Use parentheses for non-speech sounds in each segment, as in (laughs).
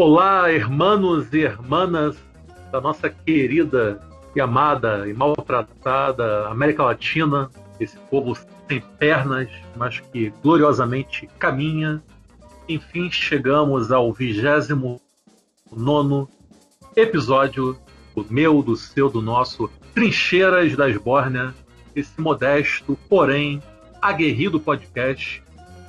Olá, hermanos e hermanas da nossa querida e amada e maltratada América Latina, esse povo sem pernas, mas que gloriosamente caminha. Enfim, chegamos ao 29 episódio do meu, do seu, do nosso Trincheiras da Esbórnia, esse modesto, porém aguerrido podcast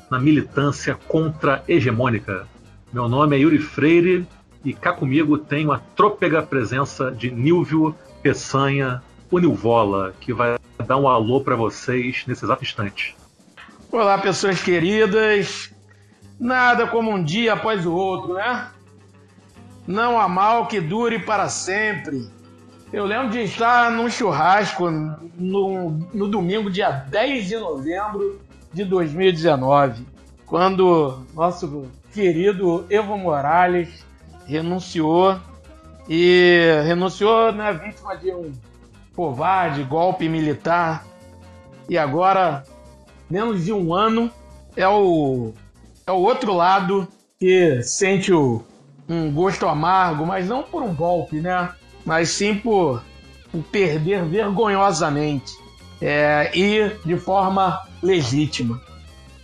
na militância contra-hegemônica. Meu nome é Yuri Freire e cá comigo tenho a trôpega presença de Nilvio Peçanha, o Nilvola, que vai dar um alô para vocês nesse exato instante. Olá, pessoas queridas. Nada como um dia após o outro, né? Não há mal que dure para sempre. Eu lembro de estar num churrasco no, no domingo, dia 10 de novembro de 2019, quando nosso querido Evo Morales renunciou e renunciou na né, vítima de um covarde golpe militar e agora menos de um ano é o é o outro lado que sente o, um gosto amargo, mas não por um golpe, né? Mas sim por, por perder vergonhosamente é, e de forma legítima.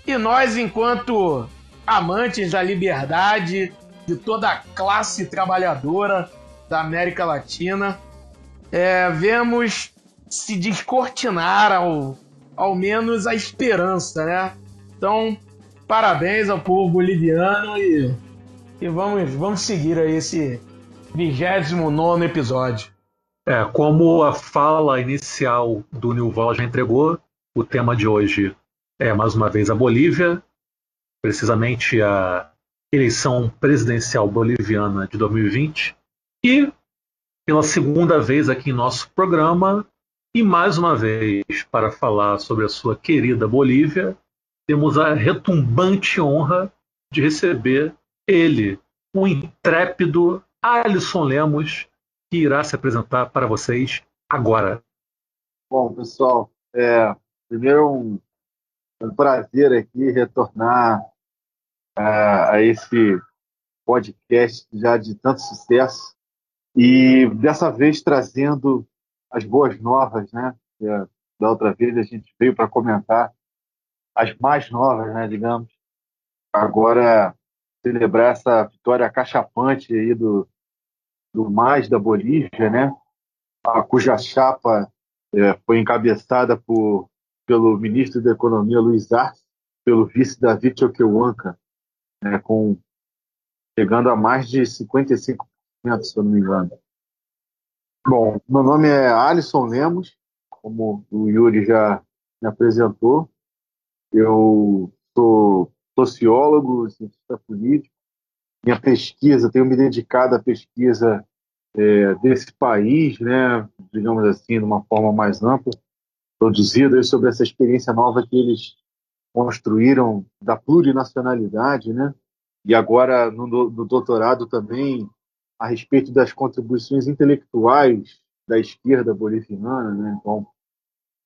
E nós, enquanto amantes da liberdade de toda a classe trabalhadora da América Latina, é, vemos se descortinar ao, ao menos a esperança, né? Então, parabéns ao povo boliviano e, e vamos, vamos seguir aí esse 29 episódio. É, como a fala inicial do Nilval já entregou, o tema de hoje é mais uma vez a Bolívia, precisamente a eleição presidencial boliviana de 2020. E pela segunda vez aqui em nosso programa, e mais uma vez para falar sobre a sua querida Bolívia, temos a retumbante honra de receber ele, o intrépido Alisson Lemos, que irá se apresentar para vocês agora. Bom, pessoal, é, primeiro um, um prazer aqui retornar a, a esse podcast já de tanto sucesso e dessa vez trazendo as boas novas, né? É, da outra vez a gente veio para comentar as mais novas, né? Digamos. Agora celebrar essa vitória cachapante aí do do mais da Bolívia, né? A, cuja chapa é, foi encabeçada por pelo ministro da Economia Luiz Arce, pelo vice David Choquehuanca, né, com chegando a mais de 55%, se eu não me engano. Bom, meu nome é Alisson Lemos, como o Yuri já me apresentou. Eu sou sociólogo, cientista político. Minha pesquisa, tenho me dedicado à pesquisa é, desse país, né, digamos assim, de uma forma mais ampla, produzida sobre essa experiência nova que eles construíram da plurinacionalidade, né? E agora no, no doutorado também a respeito das contribuições intelectuais da esquerda boliviana, né? Então,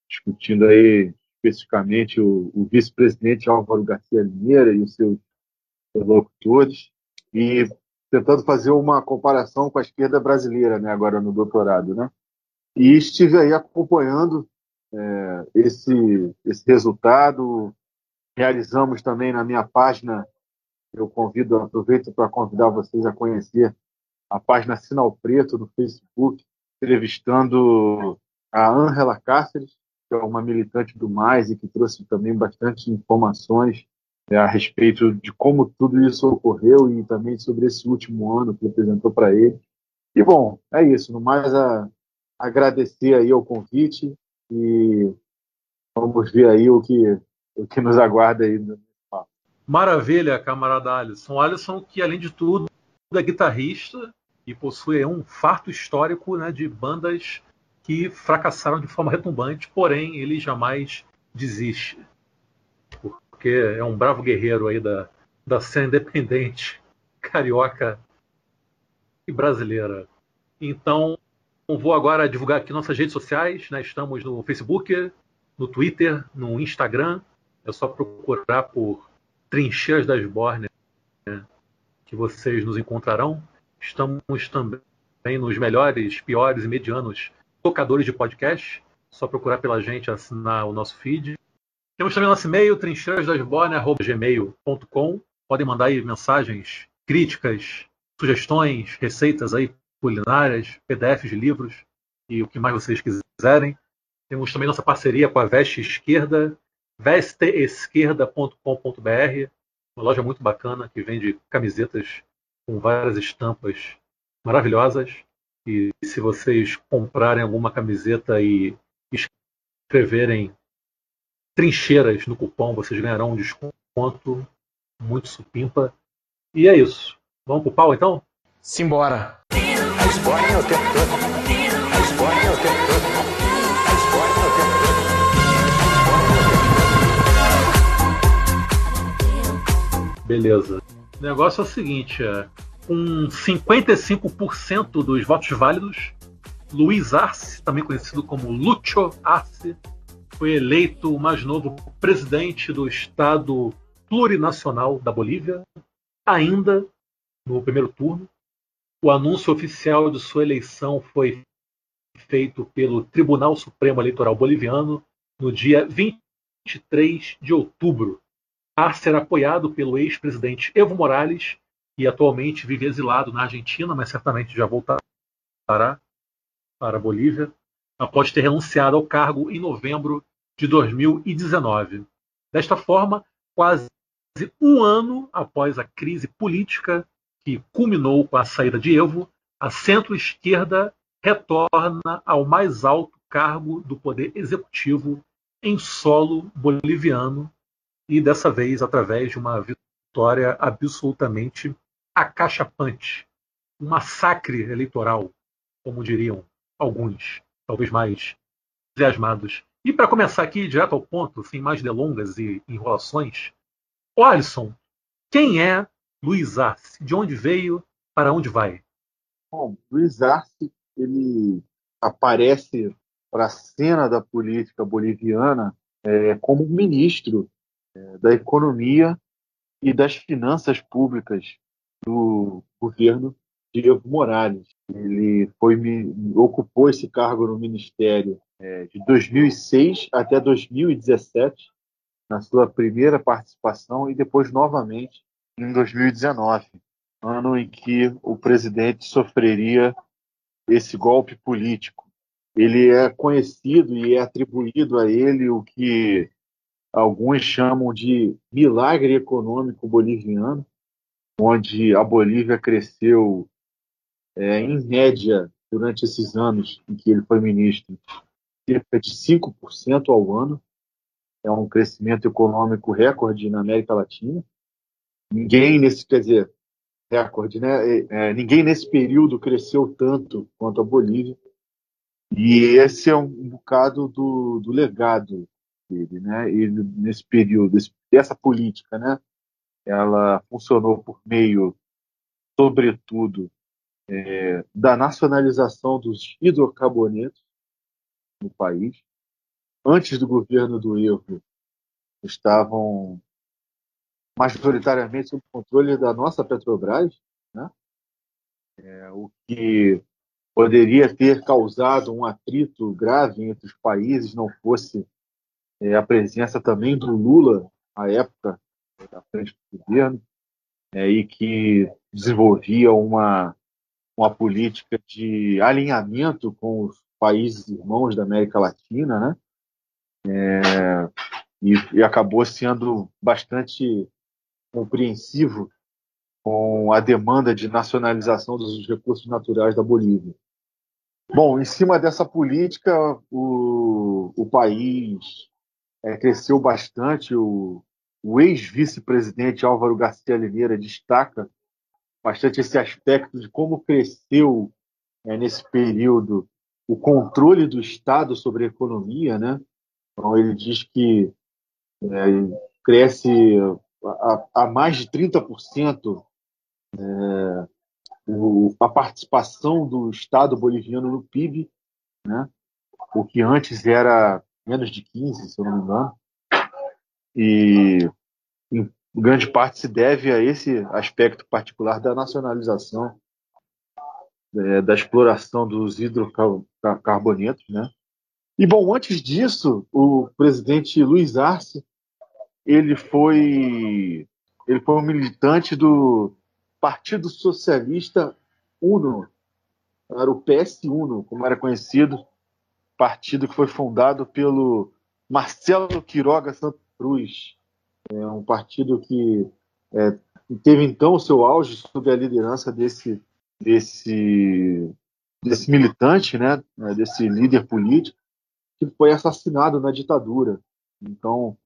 discutindo aí especificamente o, o vice-presidente Álvaro Garcia Limeira e os seus interlocutores, e tentando fazer uma comparação com a esquerda brasileira, né, agora no doutorado, né? E estive aí acompanhando é, esse, esse resultado, realizamos também na minha página. Eu convido, aproveito para convidar vocês a conhecer a página Sinal Preto no Facebook, entrevistando a Angela Cáceres, que é uma militante do Mais e que trouxe também bastante informações é, a respeito de como tudo isso ocorreu e também sobre esse último ano que apresentou para ele. E bom, é isso. No mais, a, agradecer aí o convite e vamos ver aí o que o que nos aguarda aí. Maravilha, camarada Alisson. Alisson, que além de tudo é guitarrista e possui um farto histórico né, de bandas que fracassaram de forma retumbante, porém ele jamais desiste. Porque é um bravo guerreiro aí da, da cena independente (laughs) carioca e brasileira. Então, vou agora divulgar aqui nossas redes sociais. Né? Estamos no Facebook, no Twitter, no Instagram é só procurar por Trincheiras das Bornes, né? que vocês nos encontrarão. Estamos também nos melhores, piores e medianos tocadores de podcast. Só procurar pela gente assinar o nosso feed. Temos também nosso e-mail, trincheirasdasborne.gmail.com. Podem mandar aí mensagens, críticas, sugestões, receitas aí culinárias, PDFs de livros e o que mais vocês quiserem. Temos também nossa parceria com a Veste Esquerda, vesteesquerda.com.br, uma loja muito bacana que vende camisetas com várias estampas maravilhosas. E se vocês comprarem alguma camiseta e escreverem trincheiras no cupom, vocês ganharão um desconto muito supimpa. E é isso. Vamos pro pau então? Simbora. A o tempo todo. A o tempo todo. Beleza. O negócio é o seguinte, é, com 55% dos votos válidos, Luiz Arce, também conhecido como Lucho Arce, foi eleito o mais novo presidente do Estado plurinacional da Bolívia, ainda no primeiro turno. O anúncio oficial de sua eleição foi feito pelo Tribunal Supremo Eleitoral Boliviano no dia 23 de outubro. Arce era apoiado pelo ex-presidente Evo Morales e atualmente vive exilado na Argentina, mas certamente já voltará para a Bolívia, após ter renunciado ao cargo em novembro de 2019. Desta forma, quase um ano após a crise política que culminou com a saída de Evo, a centro-esquerda retorna ao mais alto cargo do poder executivo em solo boliviano e dessa vez através de uma vitória absolutamente acachapante, um massacre eleitoral, como diriam alguns, talvez mais entusiasmados. E para começar aqui direto ao ponto, sem mais delongas e enrolações, Alisson, quem é Luiz Arce? De onde veio? Para onde vai? Bom, Luiz Arce ele aparece para a cena da política boliviana é, como ministro da economia e das finanças públicas do governo de Evo Morales. Ele foi, ocupou esse cargo no ministério é, de 2006 até 2017, na sua primeira participação, e depois novamente em 2019, ano em que o presidente sofreria esse golpe político. Ele é conhecido e é atribuído a ele o que alguns chamam de milagre econômico boliviano, onde a Bolívia cresceu é, em média durante esses anos em que ele foi ministro, cerca de 5% ao ano. É um crescimento econômico recorde na América Latina. Ninguém nesse, quer dizer, recorde, né? É, é, ninguém nesse período cresceu tanto quanto a Bolívia. E esse é um, bocado do, do legado dele, né? E nesse período, dessa política, né? Ela funcionou por meio, sobretudo, é, da nacionalização dos hidrocarbonetos no país. Antes do governo do Evo, estavam majoritariamente sob controle da nossa Petrobras, né? É, o que poderia ter causado um atrito grave entre os países, não fosse é, a presença também do Lula, à época, à frente do governo, é, e que desenvolvia uma uma política de alinhamento com os países irmãos da América Latina, né? É, e, e, acabou sendo bastante compreensivo com a demanda de nacionalização dos recursos naturais da Bolívia. Bom, em cima dessa política, o, o país é, cresceu bastante. O, o ex-vice-presidente Álvaro Garcia Lineira destaca bastante esse aspecto de como cresceu é, nesse período o controle do Estado sobre a economia, né? Então ele diz que é, cresce a, a, mais de 30% é, o, a participação do Estado boliviano no PIB, né? O que antes era menos de 15, se eu não me engano. E grande parte se deve a esse aspecto particular da nacionalização, é, da exploração dos hidrocarbonetos, né? E bom, antes disso, o presidente Luiz Arce, ele foi ele foi um militante do Partido Socialista Uno, era o PS Uno, como era conhecido, partido que foi fundado pelo Marcelo Quiroga Santa Cruz, é um partido que é, teve então o seu auge sob a liderança desse, desse, desse militante, né, desse líder político, que foi assassinado na ditadura. Então,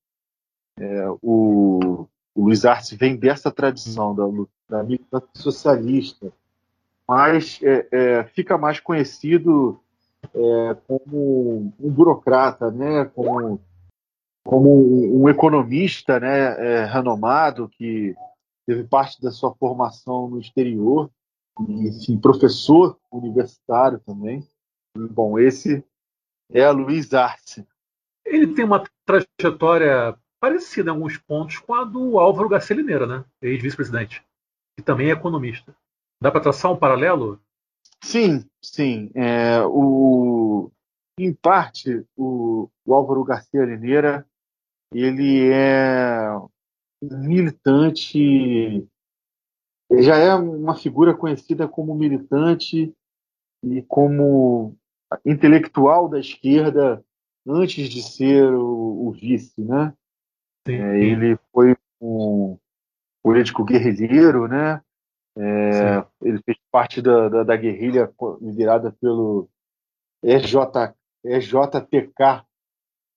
é, o, o, Luiz Arce vem dessa tradição da, da militância socialista, mas é, é fica mais conhecido é, como um burocrata, né, como como um economista né, é, renomado que teve parte da sua formação no exterior e enfim, professor universitário também. Bom, esse é a Luiz Arce. Ele tem uma trajetória parecida em alguns pontos com a do Álvaro Garcia Lineira, né? ex-vice-presidente, que também é economista. Dá para traçar um paralelo? Sim, sim. É, o, em parte, o, o Álvaro Garcia Lineira ele é militante, já é uma figura conhecida como militante e como intelectual da esquerda antes de ser o, o vice, né? É, ele foi um político guerrilheiro, né? É, ele parte da, da, da, guerrilha liderada pelo EJ, EJTK,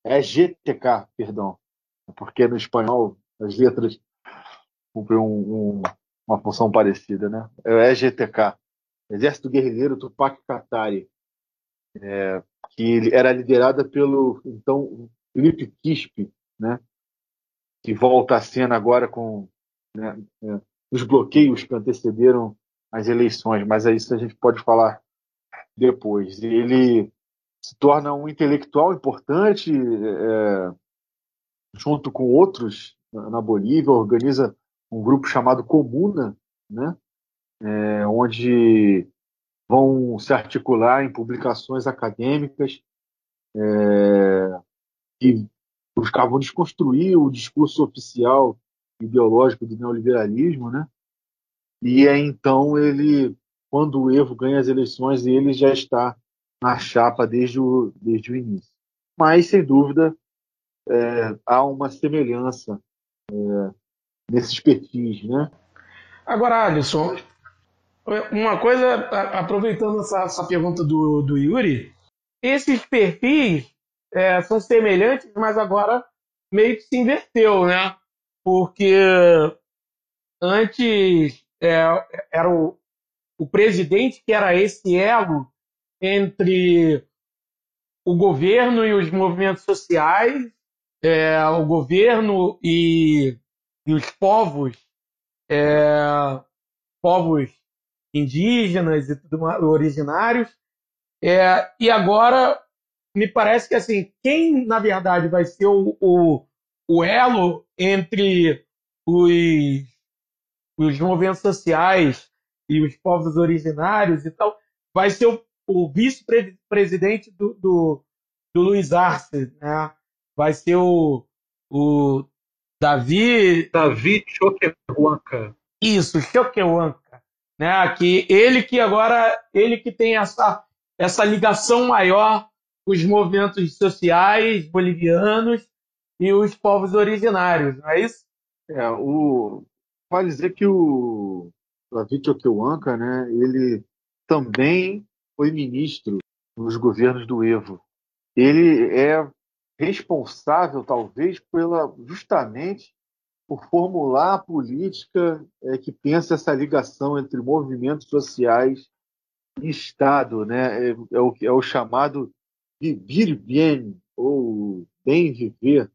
EGTK, perdão, porque no espanhol as letras cumprem um, um, uma função parecida, né? É o EGTK, Exército Guerrilheiro Tupac Katari, é, que era liderada pelo então Felipe Quispe, né? Que volta à cena agora com né, é, os bloqueios que antecederam as eleições, mas é isso a gente pode falar depois. Ele se torna um intelectual importante, é, junto com outros na Bolívia, organiza um grupo chamado Comuna, né? É, onde vão se articular em publicações acadêmicas é, que buscavam desconstruir o discurso oficial ideológico do neoliberalismo, né? E é então ele, quando o Evo ganha as eleições, ele já está na chapa desde o, desde o início. Mas, sem dúvida, é, há uma semelhança é, nesses perfis, né? Agora, Alisson, uma coisa, aproveitando essa, essa pergunta do, do Yuri, esses perfis é, são semelhantes, mas agora meio que se inverteu, né? Porque antes é, era o, o presidente que era esse elo entre o governo e os movimentos sociais é, o governo e, e os povos, é, povos indígenas e tudo mais, originários. É, e agora me parece que assim quem na verdade vai ser o, o, o elo entre os, os movimentos sociais e os povos originários e tal vai ser o, o vice-presidente do, do, do Luiz Arce, né? vai ser o, o Davi. Davi Choquehuanca. Isso, Choquehuanca. Né? Que ele que agora ele que tem essa, essa ligação maior com os movimentos sociais bolivianos e os povos originários, não é isso? É, o vale dizer que o Davi Choquehuanca, né, ele também foi ministro nos governos do Evo. Ele é responsável, talvez, pela justamente por formular a política é, que pensa essa ligação entre movimentos sociais e Estado, né? É, é, o, é o chamado vivir bien, ou bem viver,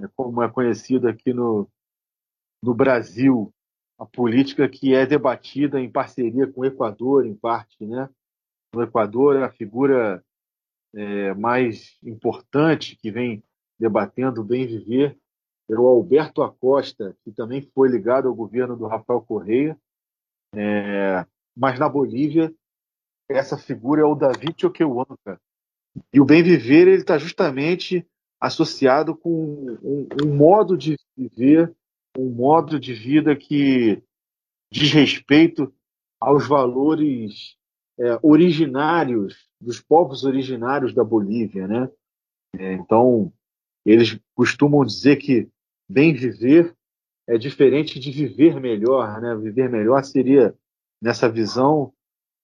né? como é conhecido aqui no, no Brasil, a política que é debatida em parceria com o Equador, em parte, né? No Equador, a figura é, mais importante que vem debatendo o bem viver é o Alberto Acosta, que também foi ligado ao governo do Rafael Correia. É, mas na Bolívia, essa figura é o David Choquehuanca. E o bem viver ele está justamente associado com um, um, modo de viver, um modo de vida que diz respeito aos valores é, originários dos povos originários da Bolívia, né? É, então eles costumam dizer que bem viver é diferente de viver melhor, né? Viver melhor seria nessa visão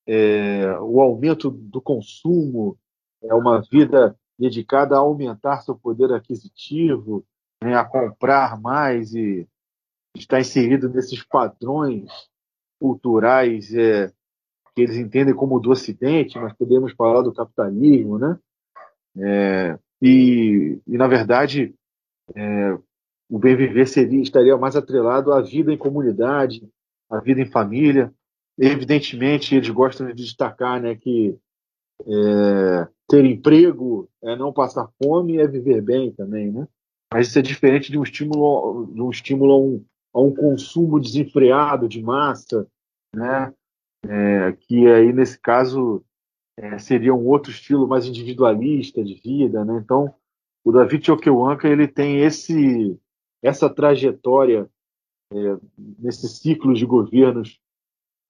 é, o aumento do consumo, é uma vida dedicada a aumentar seu poder aquisitivo, né, a comprar mais e estar inserido nesses padrões culturais é, que eles entendem como do Ocidente, mas podemos falar do capitalismo, né? É, e, e, na verdade, é, o bem viver seria, estaria mais atrelado à vida em comunidade, à vida em família. Evidentemente, eles gostam de destacar né, que é, ter emprego é não passar fome é viver bem também, né? Mas isso é diferente de um estímulo, de um estímulo a um, a um consumo desenfreado de massa, né? É, que aí nesse caso é, seria um outro estilo mais individualista de vida, né? Então o David Choquehuanca ele tem esse essa trajetória é, nesse ciclo de governos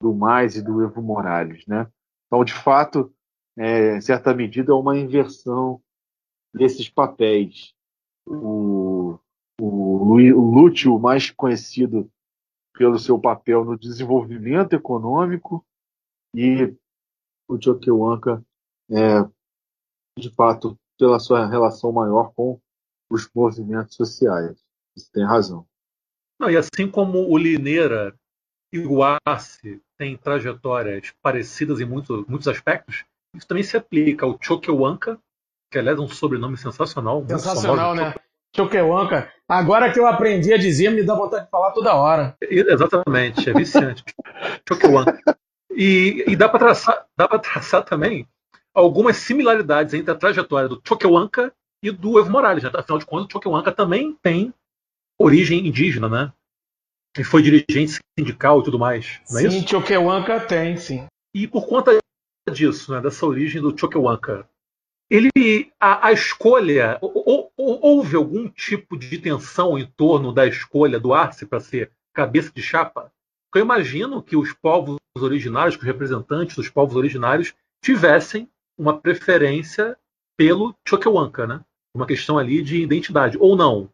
do Mais e do Evo Morales, né? Então de fato é, em certa medida, uma inversão desses papéis. O, o, o Lúcio, mais conhecido pelo seu papel no desenvolvimento econômico, e o Choquehuanca, é, de fato, pela sua relação maior com os movimentos sociais. Você tem razão. Não, e assim como o Lineira e o Arce têm trajetórias parecidas em muitos, muitos aspectos, isso também se aplica ao Choquehuanca, que aliás é um sobrenome sensacional. Sensacional, né? Choquehuanca. Agora que eu aprendi a dizer, me dá vontade de falar toda hora. Exatamente, é viciante. Choquehuanca. E, e dá para traçar, dá traçar também algumas similaridades entre a trajetória do Choquehuanca e do Evo Morales. Né? Afinal de contas, o Choquehuanca também tem origem indígena, né? E foi dirigente sindical e tudo mais. Não é sim, isso? Choquehuanca tem, sim. E por conta disso, né, dessa origem do Choquehuanca. Ele, a, a escolha, ou, ou, houve algum tipo de tensão em torno da escolha do Arce para ser cabeça de chapa? Porque eu imagino que os povos originários, que os representantes dos povos originários tivessem uma preferência pelo Choquehuanca, né? Uma questão ali de identidade, ou não.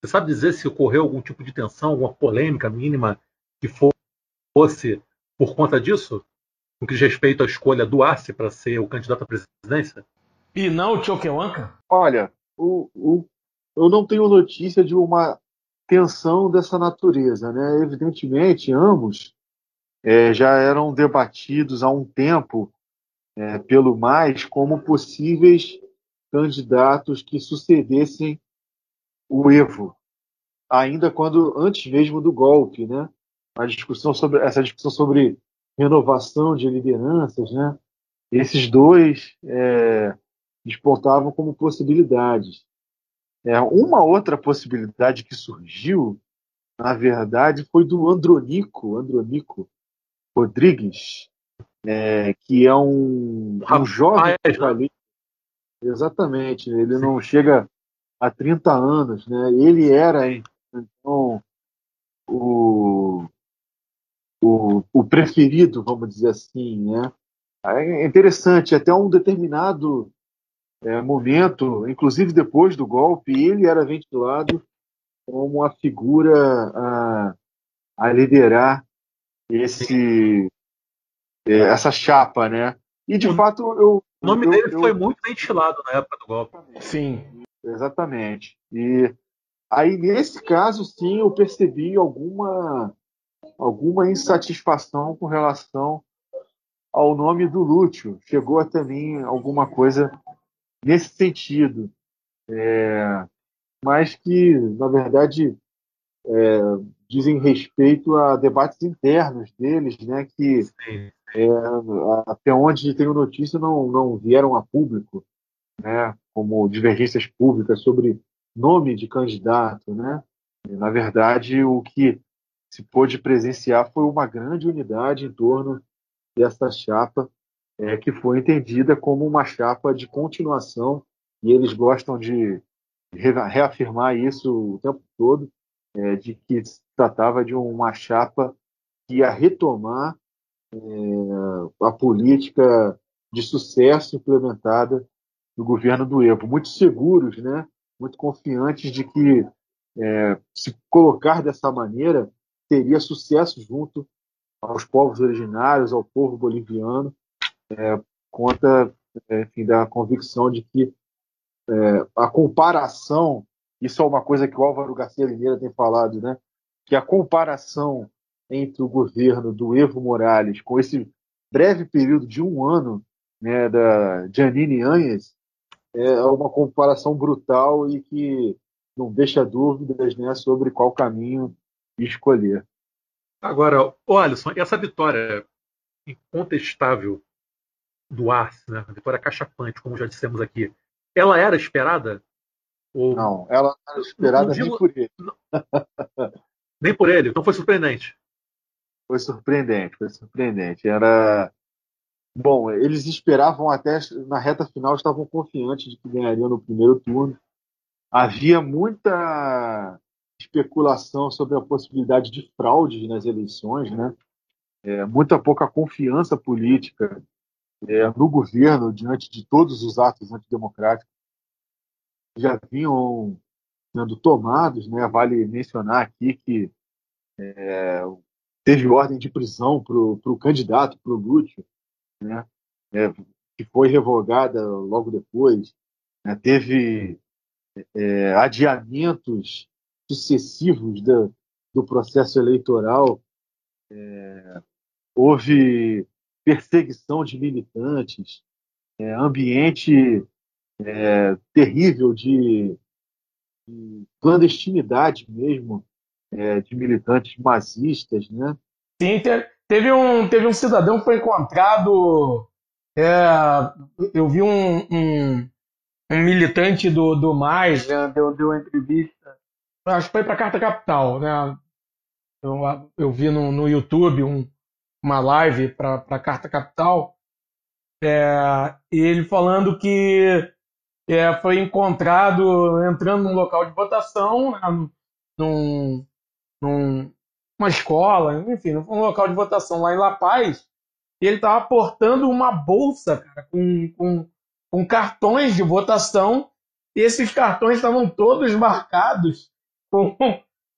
Você sabe dizer se ocorreu algum tipo de tensão, alguma polêmica mínima que fosse por conta disso? no que diz respeito à escolha do Arce para ser o candidato à presidência? E não o Choquehuanca? Olha, o, o, eu não tenho notícia de uma tensão dessa natureza. Né? Evidentemente, ambos é, já eram debatidos há um tempo é, pelo mais como possíveis candidatos que sucedessem o Evo, ainda quando antes mesmo do golpe, né? A discussão sobre essa discussão sobre renovação de lideranças, né? Esses dois é, despontavam como possibilidades. É, uma outra possibilidade que surgiu, na verdade, foi do Andronico, Andronico Rodrigues, é, que é um, um jovem jornalista. Exatamente, ele não chega a 30 anos, né? Ele era então o o, o preferido, vamos dizer assim, né? É interessante, até um determinado é, momento, inclusive depois do golpe, ele era ventilado como a figura a, a liderar esse é, essa chapa, né? E de fato eu o nome eu, dele eu, foi muito ventilado na época do golpe. Sim, exatamente. E aí nesse caso sim eu percebi alguma alguma insatisfação com relação ao nome do Lúcio. Chegou até mim alguma coisa nesse sentido. É, mas que, na verdade, é, dizem respeito a debates internos deles, né, que é, até onde tenho notícia não, não vieram a público, né, como divergências públicas sobre nome de candidato, né, E, na verdade, o que se pôde presenciar foi uma grande unidade em torno dessa chapa, é, que foi entendida como uma chapa de continuação, e eles gostam de reafirmar isso o tempo todo, é, de que se tratava de uma chapa que ia retomar é, a política de sucesso implementada no governo do Evo. Muito seguros, né? muito confiantes de que é, se colocar dessa maneira teria sucesso junto aos povos originários, ao povo boliviano, é, conta é, enfim, da convicção de que é, a comparação, isso é uma coisa que o Álvaro Garcia Lineira tem falado, né? que a comparação entre o governo do Evo Morales com esse breve período de um ano né, da Janine Anhes é uma comparação brutal e que não deixa dúvidas né, sobre qual caminho escolher. Agora, Alisson, essa vitória incontestável do Arce, né, a vitória cachapante, como já dissemos aqui, ela era esperada? Ou... Não, ela não era esperada digo... nem por ele. (laughs) nem por ele, então foi surpreendente. Foi surpreendente, foi surpreendente. Era bom, eles esperavam até na reta final, estavam confiantes de que ganhariam no primeiro turno. Havia muita especulação sobre a possibilidade de fraudes nas eleições, né? É, muita pouca confiança política é, no governo diante de todos os atos antidemocráticos que já vinham sendo tomados, né? Vale mencionar aqui que é, teve ordem de prisão para o candidato, para o Lúcio, né? É, que foi revogada logo depois. Né? Teve é, adiamentos sucessivos do, processo eleitoral. É, houve perseguição de militantes, é, ambiente é, terrível de, de, clandestinidade mesmo é, de militantes mazistas, né? Sim, teve um, teve um cidadão que foi encontrado. É, eu vi um, um, um, militante do, do Mais, né, deu, deu uma entrevista, acho que foi para Carta Capital, né? Eu, eu vi no, no YouTube um, uma live para a Carta Capital, é, ele falando que é, foi encontrado entrando num local de votação, né, num, num, uma escola, enfim, um local de votação lá em La Paz, e ele estava portando uma bolsa cara, com, com, com cartões de votação, e esses cartões estavam todos marcados com,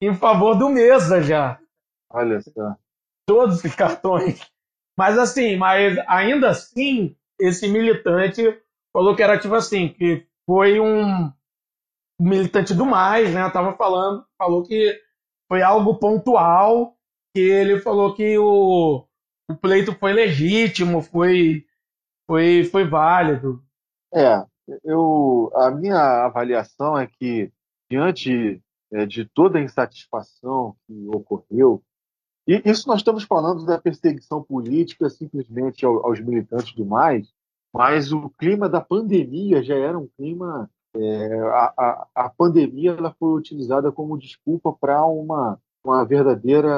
em favor do Mesa já. Olha só todos os cartões. Mas assim, mas ainda assim, esse militante falou que era tipo assim, que foi um militante do mais, né? Tava falando, falou que foi algo pontual, que ele falou que o, o pleito foi legítimo, foi, foi, foi válido. É, eu, a minha avaliação é que, diante é, de toda a insatisfação que ocorreu e isso nós estamos falando da perseguição política simplesmente aos militantes do mais, mas o clima da pandemia já era um clima. É, a, a, a, pandemia ela foi utilizada como desculpa para uma, uma verdadeira.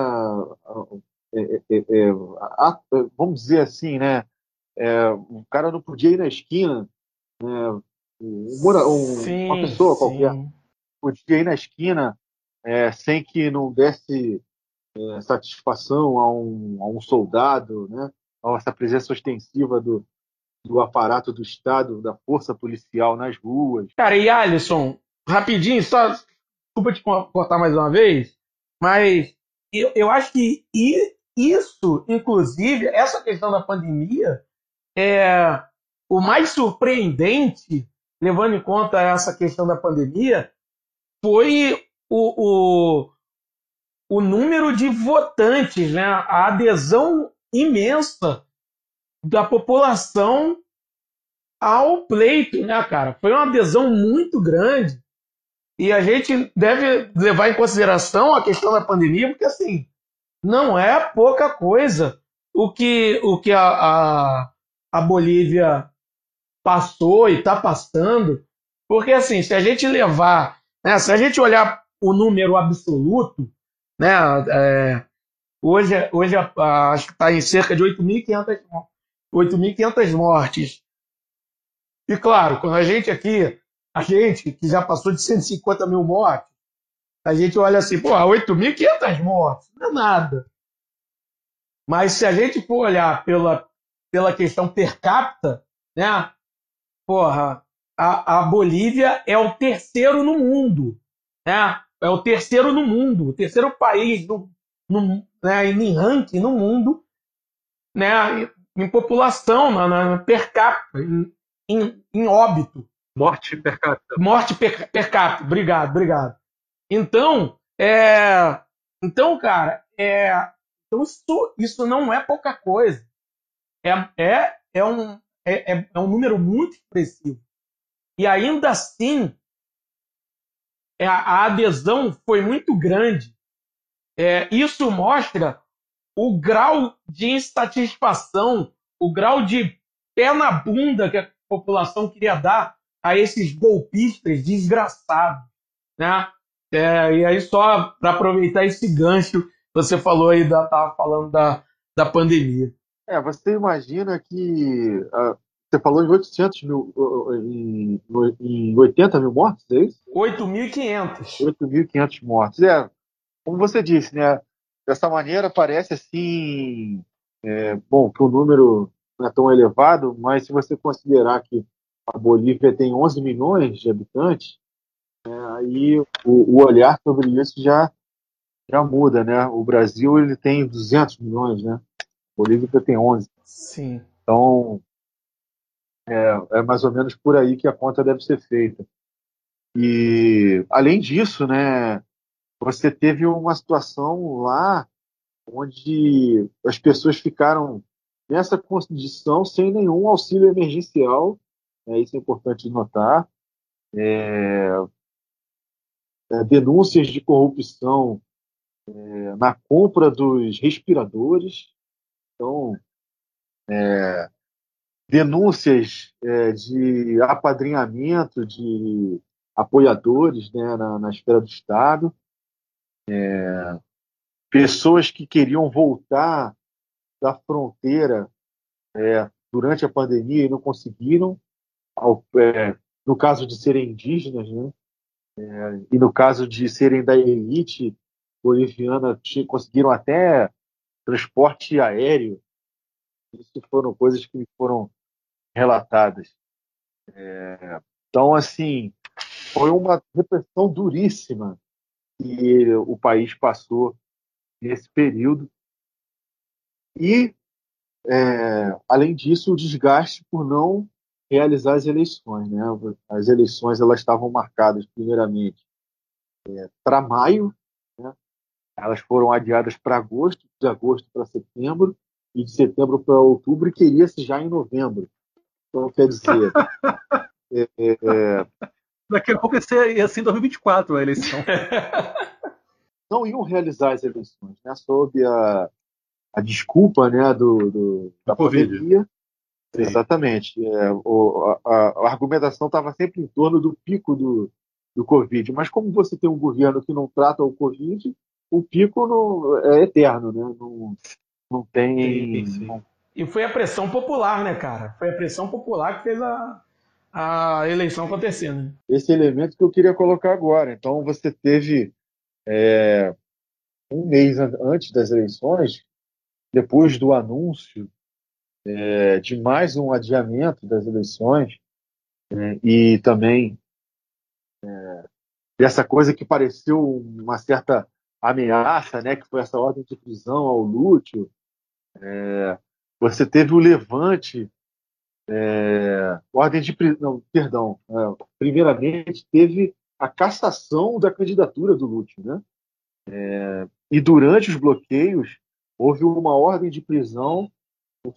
É, é, é a, vamos dizer assim, né? É, o cara não podia ir na esquina, né? um, sim, uma pessoa sim. qualquer podia ir na esquina é, sem que não desse é, satisfação a um, a um soldado, né? a essa presença ostensiva do, do aparato do Estado, da força policial nas ruas. Cara, e Alisson, rapidinho, só desculpa te cortar mais uma vez, mas eu, eu acho que isso, inclusive, essa questão da pandemia, é o mais surpreendente, levando em conta essa questão da pandemia, foi o, o o número de votantes, né, a adesão imensa da população ao pleito, né, cara? Foi uma adesão muito grande. E a gente deve levar em consideração a questão da pandemia, porque assim, não é pouca coisa o que, o que a, a, a Bolívia passou e está passando. Porque assim, se a gente levar, né, se a gente olhar o número absoluto, né? É, hoje, hoje acho que está em cerca de 8.500 8.500 mortes. E claro, quando a gente aqui, a gente que já passou de 150 mil mortes, a gente olha assim, pô, 8.500 mortes, não é nada. Mas se a gente for olhar pela, pela questão per capita, né? Porra, a, a Bolívia é o terceiro no mundo, né? É o terceiro no mundo, o terceiro país no, no, né, em ranking no mundo, né? Em população, na, na per capita, em, em, em, óbito. Morte per capita. Morte per, per capita. Obrigado, obrigado. Então, é, então, cara, é, então isso, isso não é pouca coisa. É, é, é, um, é, é, é um número muito expressivo. E ainda assim, a adesão foi muito grande. É, isso mostra o grau de insatisfação, o grau de pé na bunda que a população queria dar a esses golpistas desgraçados. Né? É, e aí, só para aproveitar esse gancho, você falou aí, da, tava falando da, da pandemia. É, você imagina que. Uh, você falou em 800 mil. Em, em 80 mil mortos, é isso? 8.500. 8.500 mortos. É, como você disse, né? Dessa maneira parece assim. É, bom, que o número não é tão elevado, mas se você considerar que a Bolívia tem 11 milhões de habitantes, é, aí o, o, olhar sobre isso já, já muda, né? O Brasil ele tem 200 milhões, né? Bolívia tem 11. Sim. Então, é, é mais ou menos por aí que a conta deve ser feita. E, além disso, né, você teve uma situação lá onde as pessoas ficaram nessa condição sem nenhum auxílio emergencial, é, isso é importante notar. É, é, denúncias de corrupção é, na compra dos respiradores, então, é, denúncias é, de apadrinhamento de apoiadores né, na, na esfera do Estado, é, pessoas que queriam voltar da fronteira é, durante a pandemia e não conseguiram, ao, é, no caso de serem indígenas, né, é, e no caso de serem da elite boliviana, conseguiram até transporte aéreo. Isso foram coisas que foram relatadas. É, então, assim, foi uma repressão duríssima que o país passou nesse período. E, é, além disso, o desgaste por não realizar as eleições. Né? As eleições elas estavam marcadas, primeiramente, é, para maio, elas foram adiadas para agosto, de agosto para setembro, e de setembro para outubro, e queria-se já em novembro. Então, quer dizer. (laughs) é, é, é Daqui a pouco ia ser, em 2024 a eleição. (laughs) Não iam realizar as eleições, né? Sob a, a desculpa né, do, do da Covid. pandemia. Sim. Exatamente. É, o, a, a, argumentação estava sempre em torno do pico do, do Covid. Mas como você tem um governo que não trata o Covid, o pico não, é eterno, né? Não, não tem. Sim, sim. Não... E foi a pressão popular, né, cara? Foi a pressão popular que fez a, a eleição acontecer, né? Esse elemento que eu queria colocar agora. Então, você teve é, um mês antes das eleições, depois do anúncio é, de mais um adiamento das eleições, é, e também é, dessa coisa que pareceu uma certa ameaça, né, que foi essa ordem de prisão ao Lúcio. Você teve o levante, é, ordem de prisão, perdão, é, primeiramente teve a cassação da candidatura do Lúcio, né? É, e durante os bloqueios houve uma ordem de prisão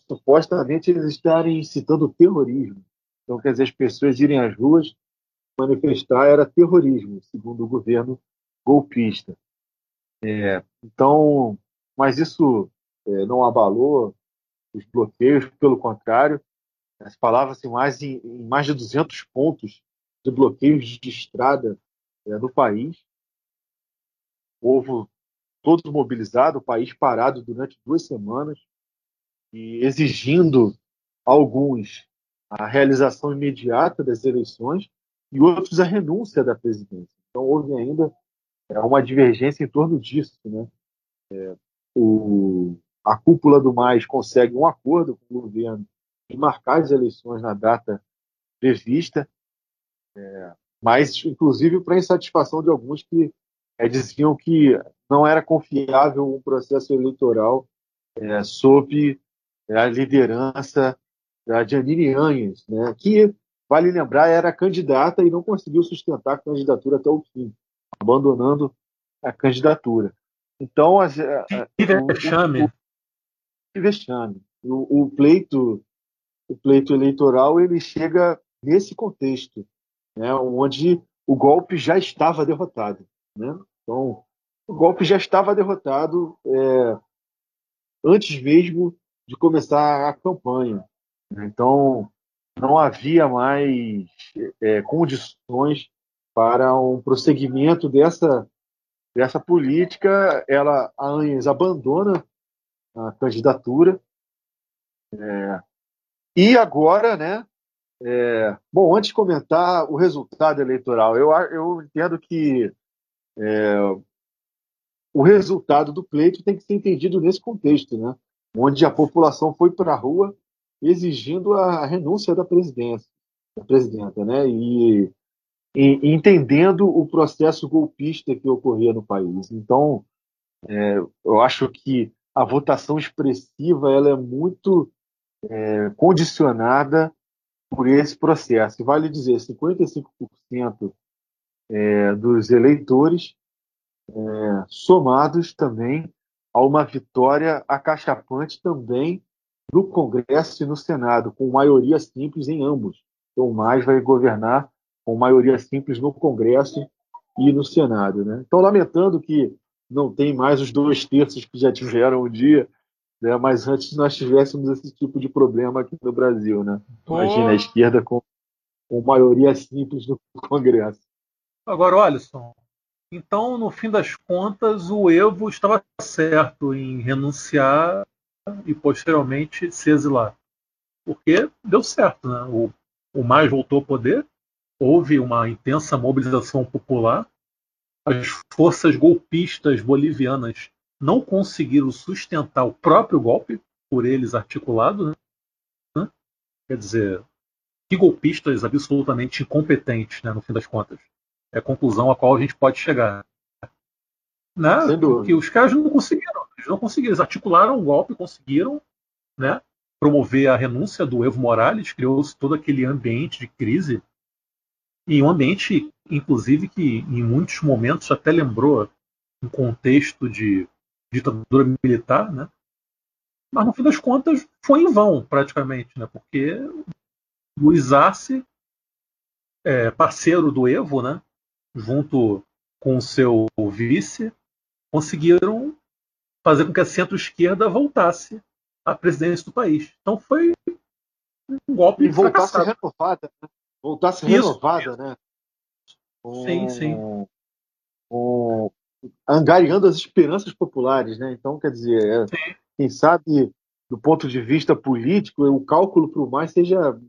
supostamente eles estarem incitando terrorismo. Então, quer dizer, as pessoas irem às ruas manifestar era terrorismo, segundo o governo golpista. É, então, mas isso é, não abalou os bloqueios, pelo contrário, falava-se mais em, em, mais de 200 pontos de bloqueios de estrada é, no país. povo todo mobilizado, o país parado durante duas semanas e exigindo alguns a realização imediata das eleições e outros a renúncia da presidência. Então houve ainda é, uma divergência em torno disso, né? É, o, a cúpula do MAIS consegue um acordo com o governo de marcar as eleições na data prevista, é, mas inclusive para insatisfação de alguns que é, diziam que não era confiável um processo eleitoral é, sob é, a liderança da Janine Anhes, né, que, vale lembrar, era candidata e não conseguiu sustentar a candidatura até o fim, abandonando a candidatura. Então, as, a, que vexame. Que vexame. O, o, pleito, o pleito eleitoral ele chega nesse contexto, né, onde o golpe já estava derrotado. Né? Então, o golpe já estava derrotado é, antes mesmo de começar a campanha. Então, não havia mais é, condições para um prosseguimento dessa, dessa política. Ela, a ANES abandona a candidatura. É, e agora, né? É, bom, antes de comentar o resultado eleitoral, eu, eu entendo que é, o resultado do pleito tem que ser entendido nesse contexto, né? onde a população foi para a rua exigindo a renúncia da presidência, da presidenta, né? E, e, entendendo o processo golpista que ocorria no país. Então, é, eu acho que a votação expressiva ela é muito é, condicionada por esse processo. Vale dizer, 55% é, dos eleitores é, somados também a uma vitória acachapante também no Congresso e no Senado, com maioria simples em ambos. Então, Mais vai governar com maioria simples no Congresso e no Senado. Né? Então, lamentando que não tem mais os dois terços que já tiveram um dia, né? mas antes nós tivéssemos esse tipo de problema aqui no Brasil. Né? Imagina a esquerda com, com maioria simples no (laughs) Congresso. Agora, Alisson, então, no fim das contas, o Evo estava certo em renunciar e posteriormente se exilar. Porque deu certo, né? O, o Mais voltou ao poder, houve uma intensa mobilização popular, as forças golpistas bolivianas não conseguiram sustentar o próprio golpe, por eles articulado, né? Quer dizer, que golpistas absolutamente incompetentes, né, no fim das contas é a conclusão a qual a gente pode chegar. Né? Que os caras não conseguiram, eles não conseguiram, eles articularam um golpe, conseguiram né, promover a renúncia do Evo Morales, criou-se todo aquele ambiente de crise, e um ambiente, inclusive, que em muitos momentos até lembrou um contexto de ditadura militar, né? mas no fim das contas foi em vão, praticamente, né? porque Luiz Arce, é, parceiro do Evo, né? junto com o seu vice, conseguiram fazer com que a centro-esquerda voltasse à presidência do país. Então foi um golpe e voltasse fracassado. renovada, né? Voltasse Isso. renovada, né? Com, sim, sim. Com, angariando as esperanças populares, né? Então, quer dizer, é, quem sabe do ponto de vista político, o cálculo para o mais seja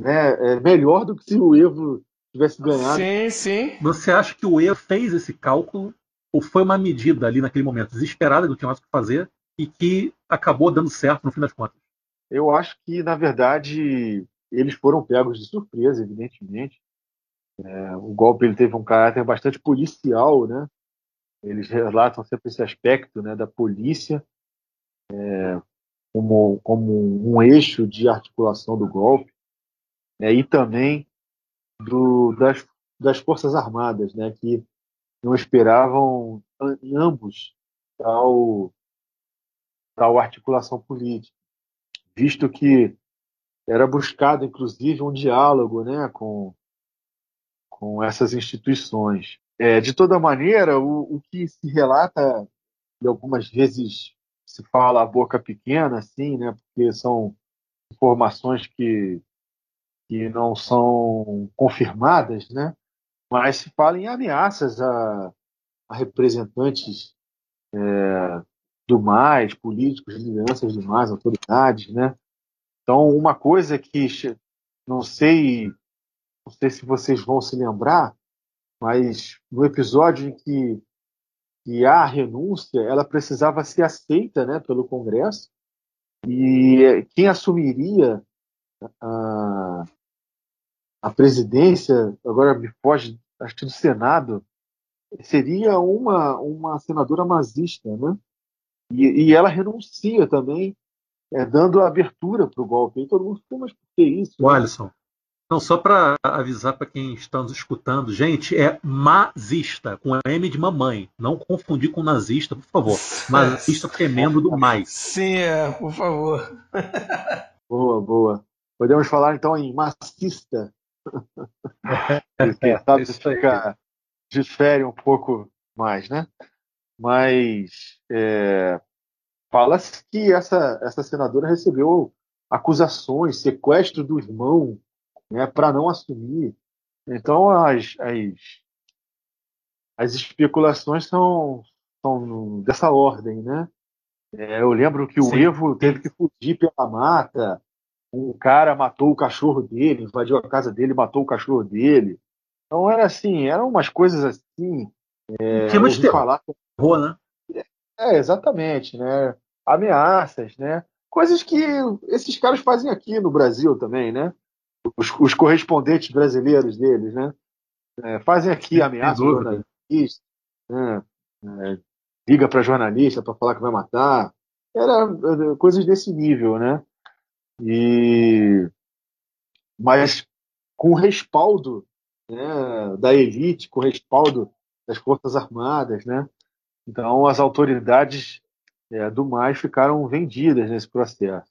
né, é melhor do que se o Evo tivesse ganhado. Sim, sim. Você acha que o E fez esse cálculo ou foi uma medida ali naquele momento desesperada que não tinha mais o que fazer e que acabou dando certo no fim das contas? Eu acho que, na verdade, eles foram pegos de surpresa, evidentemente. É, o golpe ele teve um caráter bastante policial, né? Eles relatam sempre esse aspecto né, da polícia é, como, como um eixo de articulação do golpe. Né, e também do, das, das Forças Armadas, né, que não esperavam em ambos tal, tal articulação política, visto que era buscado, inclusive, um diálogo né, com, com essas instituições. É, de toda maneira, o, o que se relata, e algumas vezes se fala a boca pequena, assim, né, porque são informações que que não são confirmadas, né? mas se fala em ameaças a, a representantes é, do mais, políticos, lideranças do mais, autoridades, né? Então, uma coisa que não sei, não sei se vocês vão se lembrar, mas no episódio em que, que há a renúncia, ela precisava ser aceita, né, pelo Congresso, e quem assumiria a, a presidência, agora me foge, acho que do Senado, seria uma, uma senadora mazista, né? E, e ela renuncia também, é, dando abertura para o golpe. E todo mundo ficou, mas por que isso? O Alisson, não, só para avisar para quem está nos escutando, gente, é mazista, com M de mamãe. Não confundir com nazista, por favor. Mazista porque é membro do mais. Sim, é, por favor. (laughs) boa, boa. Podemos falar então em massista. Porque, (laughs) sabe, fica, difere um pouco mais, né? Mas é, fala-se que essa, essa senadora recebeu acusações, sequestro do irmão, né, para não assumir. Então as, as, as especulações são, são dessa ordem, né? É, eu lembro que o Sim. Evo teve que fugir pela mata, um cara matou o cachorro dele, invadiu a casa dele, matou o cachorro dele. Então era assim, eram umas coisas assim. É, Tinha de falar. Terror, né? É, exatamente, né? Ameaças, né? Coisas que esses caras fazem aqui no Brasil também, né? Os, os correspondentes brasileiros deles, né? É, fazem aqui ameaças jornalistas, né? É, liga para jornalista para falar que vai matar. Era coisas desse nível, né? E mas com respaldo né, da elite, com respaldo das forças armadas, né? Então as autoridades é, do mais ficaram vendidas nesse processo.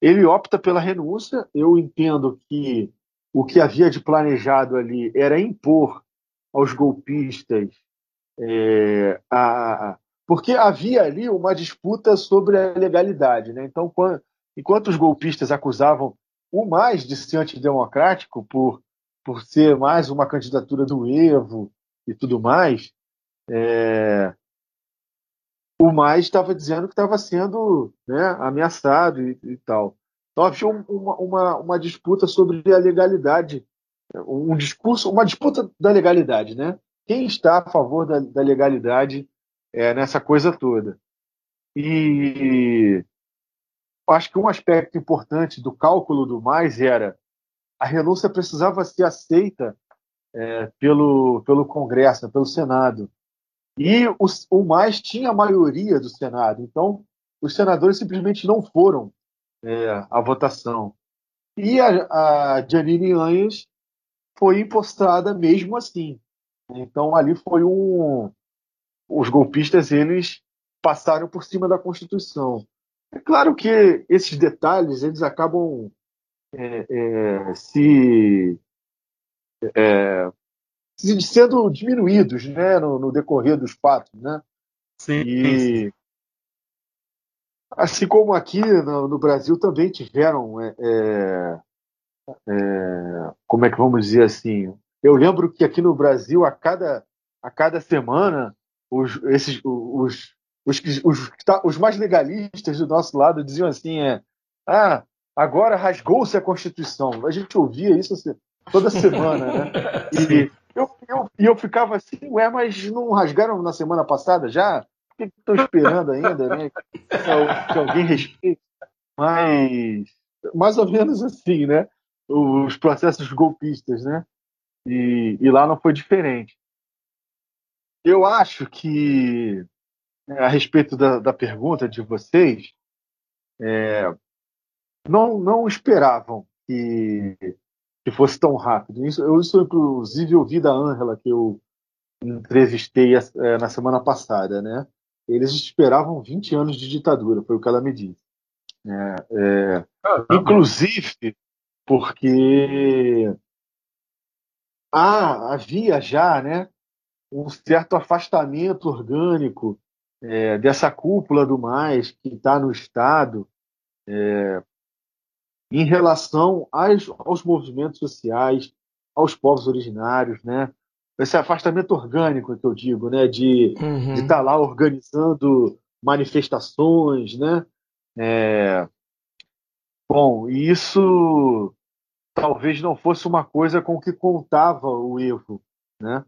Ele opta pela renúncia. Eu entendo que o que havia de planejado ali era impor aos golpistas é, a, porque havia ali uma disputa sobre a legalidade, né? Então, quando, enquanto os golpistas acusavam o mais de ser antidemocrático por por ser mais uma candidatura do Evo e tudo mais, é, o mais estava dizendo que estava sendo né, ameaçado e, e, tal. Então havia uma, uma, uma, disputa sobre a legalidade, um discurso, uma disputa da legalidade, né? Quem está a favor da, da legalidade é, nessa coisa toda? E acho que um aspecto importante do cálculo do mais era a renúncia precisava ser aceita é, pelo, pelo Congresso, pelo Senado. E o, mais tinha a maioria do Senado. Então, os senadores simplesmente não foram é, à votação. E a, a Janine Anhas foi impostada mesmo assim. Então, ali foi um. Os golpistas eles passaram por cima da Constituição. É claro que esses detalhes eles acabam é, é, se, é, sendo diminuídos né, no, no, decorrer dos fatos. Né? Sim, e, sim. Assim como aqui no, no Brasil também tiveram, é, é, é, como é que vamos dizer assim? Eu lembro que aqui no Brasil, a cada, a cada semana, os, esses, os, os, os, os, mais legalistas do nosso lado diziam assim: é, ah, agora rasgou-se a Constituição. A gente ouvia isso toda semana, né? (laughs) E eu, eu, eu ficava assim, ué, mas não rasgaram na semana passada já? Por que estão esperando ainda, né? Que, alguém respeite. Mas, mais ou menos assim, né? Os processos golpistas, né? E, e lá não foi diferente. Eu acho que, a respeito da, da pergunta de vocês, é, não, não esperavam que, que fosse tão rápido. Isso, eu isso, inclusive, ouvi da Angela, que eu entrevistei é, na semana passada, né? Eles esperavam 20 anos de ditadura, foi o que ela me disse. É, é, inclusive, porque há, havia já né, um certo afastamento orgânico é, dessa cúpula do mais que está no Estado, é, em relação aos, aos movimentos sociais, aos povos originários, né? esse afastamento orgânico que eu digo, né? De Uhum. estar lá organizando manifestações, né? É, Bom, isso talvez não fosse uma coisa com que contava o Evo, né?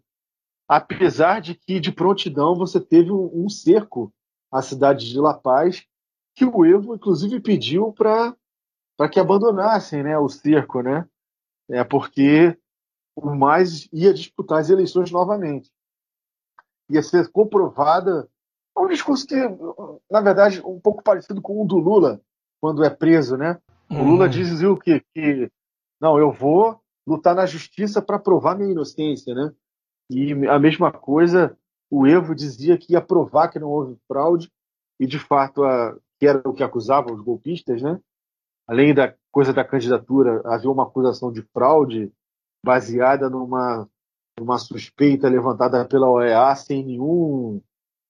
Apesar de que de prontidão você teve um, um cerco à cidade de La Paz, que o Evo inclusive pediu para para que abandonassem, né, o cerco, né? É porque o mais ia disputar as eleições novamente. Ia ser comprovada um discurso que, na verdade, um pouco parecido com o do Lula, quando é preso, né? O Lula Uhum. dizia o quê? Que, não, eu vou lutar na justiça para provar minha inocência, né? E a mesma coisa, o Evo dizia que ia provar que não houve fraude, e de fato, a, que era o que acusavam os golpistas, né? Além da coisa da candidatura, havia uma acusação de fraude baseada numa, numa suspeita levantada pela OEA sem nenhum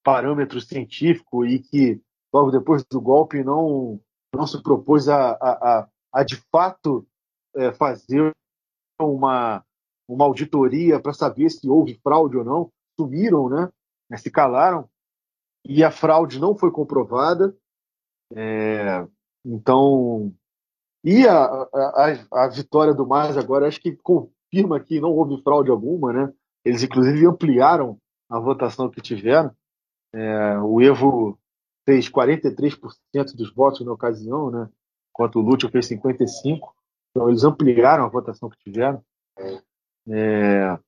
parâmetro científico e que logo depois do golpe não não se propôs a, a, a, a de fato é, fazer uma, uma auditoria para saber se houve fraude ou não. Sumiram, né? Se calaram. E a fraude não foi comprovada. É, então. E a, a, a vitória do Mais agora, acho que confirma que não houve fraude alguma, né? Eles, inclusive, ampliaram a votação que tiveram. É, o Evo fez 43% dos votos na ocasião, né? enquanto o Lúcio fez 55%. Então, eles ampliaram a votação que tiveram. É...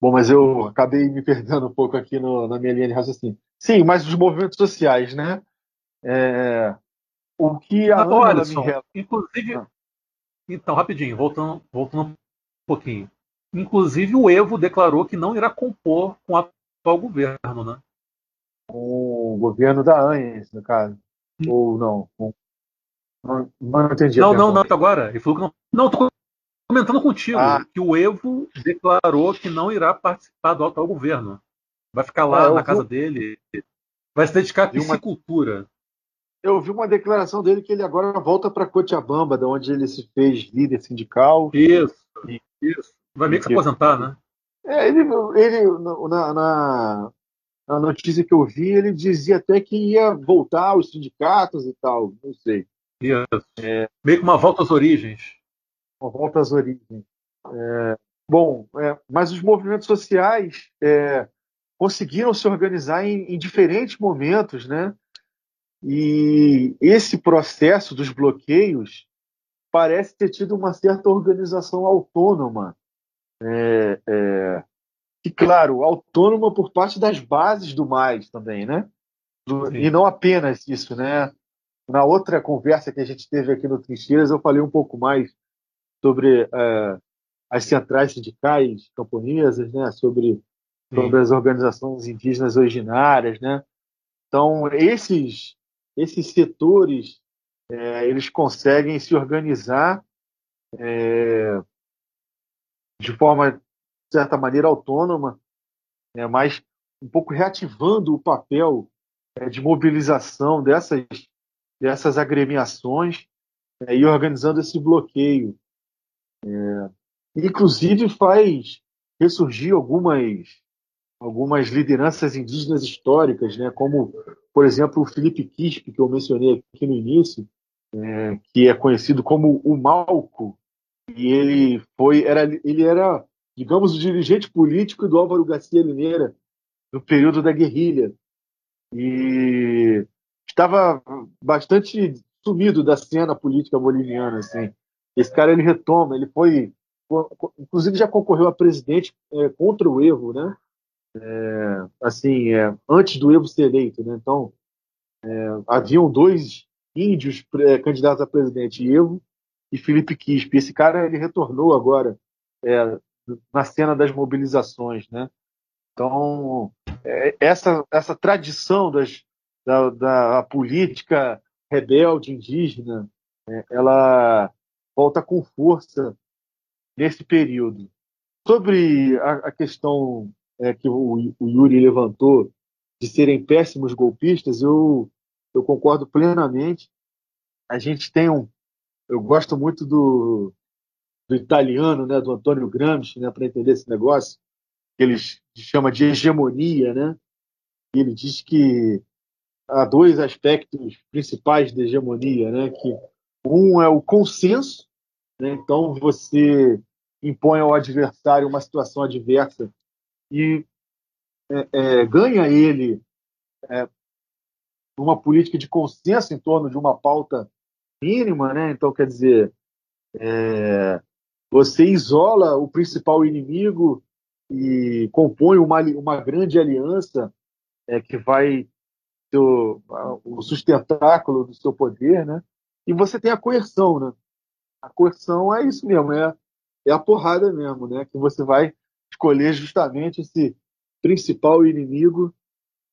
Bom, mas eu acabei me perdendo um pouco aqui no, na minha linha de raciocínio. Sim, mas os movimentos sociais, né? É... O que a Ah, Ângela me inclusive. Ah. Então, rapidinho, voltando, voltando um pouquinho. Inclusive, o Evo declarou que não irá compor com o atual governo, né? com o governo da ANES, no caso. Ou não? Com- Não, não entendi. Não, não, não, agora. Ele falou que não. Não, tô comentando contigo Ah. que o Evo declarou que não irá participar do atual governo. Vai ficar lá eu na vi- casa dele. Vai se dedicar à Vi uma- piscicultura. Eu vi uma declaração dele que ele agora volta para Cochabamba, da onde ele se fez líder sindical. Isso, E- isso. Vai meio que se aposentar, né? É, ele, ele na, na, na notícia que eu vi, ele dizia até que ia voltar aos sindicatos e tal, não sei. Isso. É. Meio que uma volta às origens. Uma volta às origens. É, bom, é, mas os movimentos sociais é, conseguiram se organizar em, em diferentes momentos, né? E esse processo dos bloqueios parece ter tido uma certa organização autônoma. É, é, e, claro, autônoma por parte das bases do mais também, né? Do- e não apenas isso, né? Na outra conversa que a gente teve aqui no Trincheiras, eu falei um pouco mais sobre eh, as centrais sindicais camponesas, né? Sobre, Sim. sobre as organizações indígenas originárias, né? Então, esses, esses setores, eh, eles conseguem se organizar eh, de forma, de certa maneira, autônoma, né? mas um pouco reativando o papel eh, de mobilização dessas, dessas agremiações eh, e organizando esse bloqueio. É, inclusive faz ressurgir algumas algumas lideranças indígenas históricas, né, como por exemplo o Felipe Quispe que eu mencionei aqui no início, é, que é conhecido como o Malco, e ele foi era ele era digamos o dirigente político do Álvaro Garcia Lineira no período da guerrilha e estava bastante sumido da cena política boliviana assim esse cara ele retoma, ele foi, inclusive já concorreu a presidente é, contra o Evo, né? É, assim, é, antes do Evo ser eleito, né? Então é, haviam dois índios é, candidatos a presidente, Evo e Felipe Quispe. Esse cara ele retornou agora é, na cena das mobilizações, né? Então é, essa essa tradição das, da, da política rebelde indígena, ela volta com força nesse período. Sobre a, a questão é, que o, o, Yuri levantou de serem péssimos golpistas, eu, eu concordo plenamente. A gente tem um. Eu gosto muito do, do italiano, né, do Antônio Gramsci, né, para entender esse negócio, que ele chama de hegemonia, né? Ele diz que há dois aspectos principais da hegemonia, né? Que um é o consenso, né? Então você impõe ao adversário uma situação adversa e é, é, ganha ele é, uma política de consenso em torno de uma pauta mínima, né? Então quer dizer, é, você isola o principal inimigo e compõe uma, uma grande aliança é, que vai ser o, sustentáculo do seu poder, né? E você tem a coerção, né? A coerção é isso mesmo, é, é a porrada mesmo, né? Que você vai escolher justamente esse principal inimigo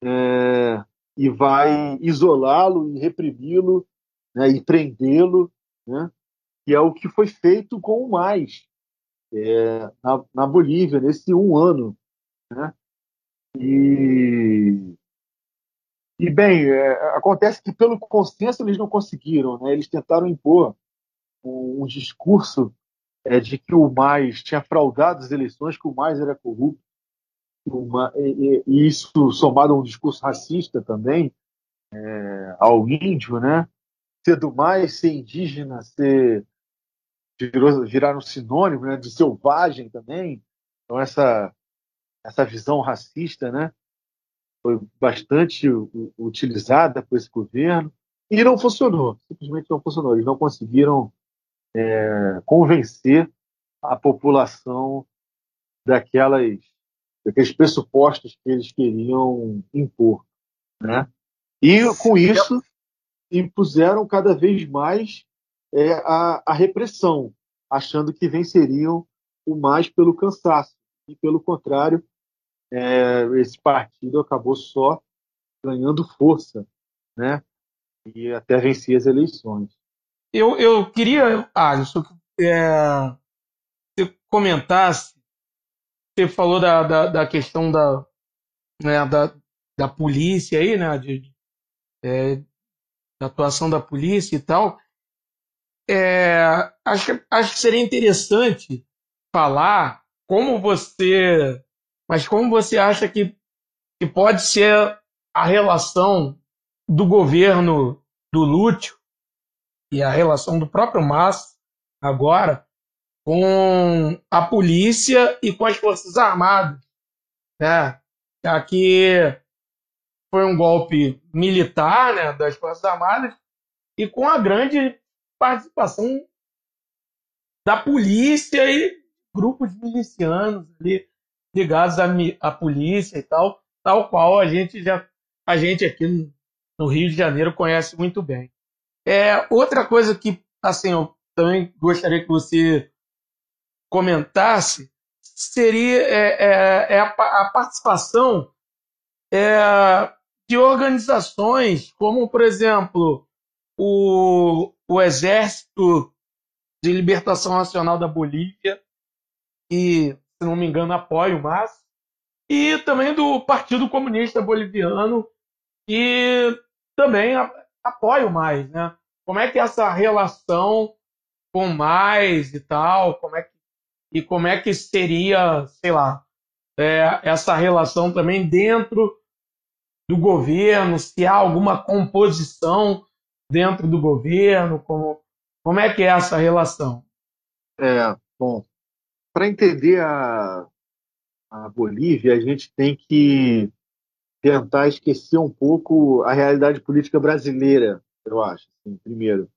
é, e vai isolá-lo e reprimi-lo né, e prendê-lo, né? Que é o que foi feito com o mais é, na, na Bolívia nesse um ano, né? E e, bem, é, acontece que pelo consenso eles não conseguiram, né? eles tentaram impor um, um discurso é, de que o mais tinha fraudado as eleições, que o mais era corrupto, uma, e, e, isso somado a um discurso racista também é, ao índio, né? Ser do mais, ser indígena, ser virou, virar um sinônimo né, de selvagem também. Então essa essa visão racista, né? foi bastante utilizada por esse governo e não funcionou, simplesmente não funcionou. Eles não conseguiram é, convencer a população daquelas, daqueles pressupostos que eles queriam impor. Né? E com isso impuseram cada vez mais é, a, a repressão, achando que venceriam o mais pelo cansaço. E, pelo contrário, é, esse partido acabou só ganhando força, né? E até vencer as eleições. Eu, eu queria, Alisson, é, você comentasse, você falou da, da, da questão da, né, da, da polícia aí, né? De, é, da atuação da polícia e tal. É, acho, acho que seria interessante falar como você mas como você acha que, que pode ser a relação do governo do Lúcio e a relação do próprio Massa agora com a polícia e com as Forças Armadas? Né? Aqui foi um golpe militar né, das Forças Armadas e com a grande participação da polícia e grupos milicianos ali ligados à, à polícia e tal, tal qual a gente já a gente aqui no Rio de Janeiro conhece muito bem. É, outra coisa que assim eu também gostaria que você comentasse seria é, é, é a, a, participação é, de organizações como, por exemplo, o, o Exército de Libertação Nacional da Bolívia, e se não me engano, apoia o MAS, e também do Partido Comunista Boliviano, que também apoia o mais, né? Como é que é essa relação com mais e tal, como é que, e como é que seria, sei lá, é, essa relação também dentro do governo, se há alguma composição dentro do governo, como, como é que é essa relação? É, bom, para entender a, a Bolívia, a gente tem que tentar esquecer um pouco a realidade política brasileira, eu acho, assim, primeiro.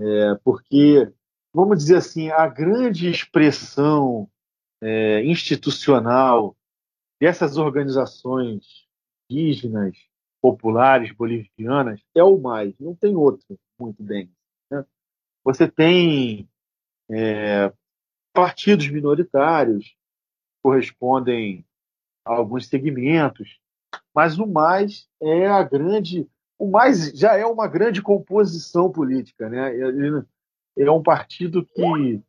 É, porque, vamos dizer assim, a grande expressão é, institucional dessas organizações indígenas, populares, bolivianas, é o mais, não tem outro, muito bem. Né? Você tem é, partidos minoritários, correspondem a alguns segmentos, mas o mais é a grande, o mais já é uma grande composição política, né? Ele é um partido que, de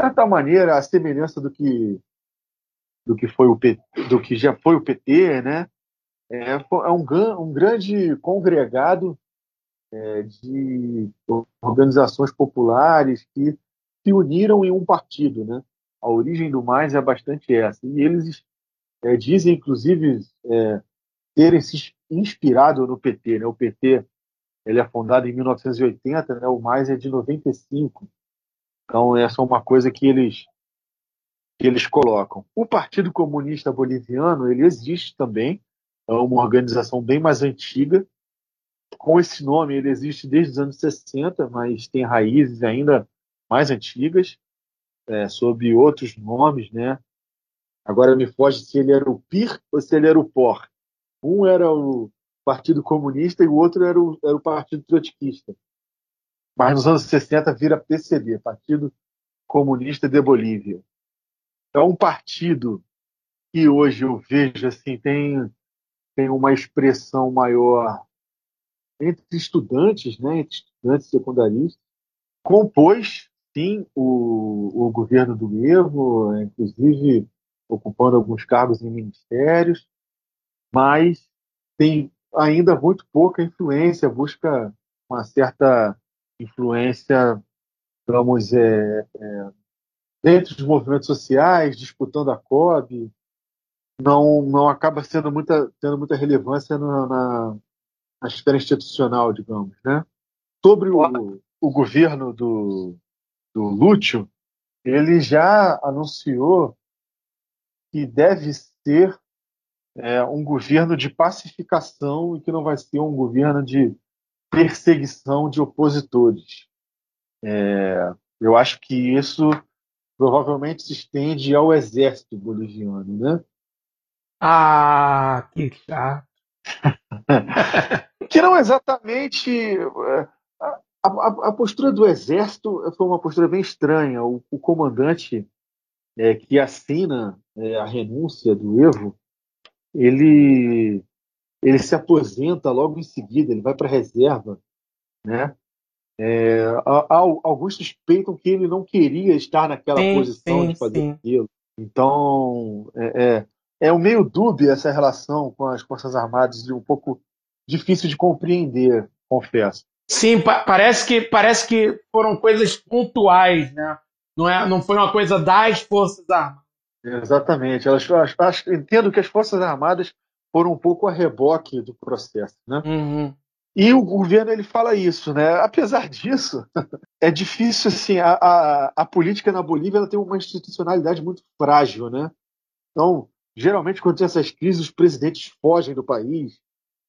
certa maneira, a semelhança do que do que foi o PT, do que já foi o PT, né? É, é um, um grande congregado é, de organizações populares que se uniram em um partido, né? A origem do mais é bastante essa. E eles é, dizem, inclusive, é, terem se inspirado no PT. Né? O PT ele é fundado em 1980, né? o mais é de 95. Então, essa é uma coisa que eles, que eles colocam. O Partido Comunista Boliviano ele existe também, é uma organização bem mais antiga. Com esse nome, ele existe desde os anos 60, mas tem raízes ainda mais antigas, é, sob outros nomes, né? Agora me foge se ele era o PIR ou se ele era o POR. Um era o Partido Comunista e o outro era o, era o Partido Trotskista. Mas nos anos 60 vira PCB, Partido Comunista de Bolívia. É um partido que hoje eu vejo assim tem, tem uma expressão maior entre estudantes, né, entre estudantes secundaristas, compôs sim o, o governo do Evo, inclusive ocupando alguns cargos em ministérios, mas tem ainda muito pouca influência, busca uma certa influência, vamos, é, é, dentro dos movimentos sociais, disputando a COB, não, não acaba sendo muita, tendo muita relevância na, na, na esfera institucional, digamos. Né? Sobre o, o governo do, do Lúcio, ele já anunciou que deve ser é, um governo de pacificação e que não vai ser um governo de perseguição de opositores. É, eu acho que isso provavelmente se estende ao exército boliviano, né? Ah, que chato. (laughs) que não exatamente. É, a, a, a, postura do exército foi uma postura bem estranha. O, o comandante é, que assina é, a renúncia do Evo, ele, ele se aposenta logo em seguida, ele vai para a reserva. Né? É, alguns suspeitam que ele não queria estar naquela sim, posição sim, de fazer sim. aquilo. Então, é, é, é um meio dúbia essa relação com as Forças Armadas, um pouco difícil de compreender, confesso. Sim, pa parece que parece que foram coisas pontuais, né? Não, é, não foi uma coisa das Forças Armadas. Exatamente. Elas, elas, entendo que as Forças Armadas foram um pouco a reboque do processo. Né? Uhum. E o governo ele fala isso, né? Apesar disso, (laughs) é difícil assim. A, a, a política na Bolívia tem uma institucionalidade muito frágil, né? Então, geralmente quando tem essas crises, os presidentes fogem do país.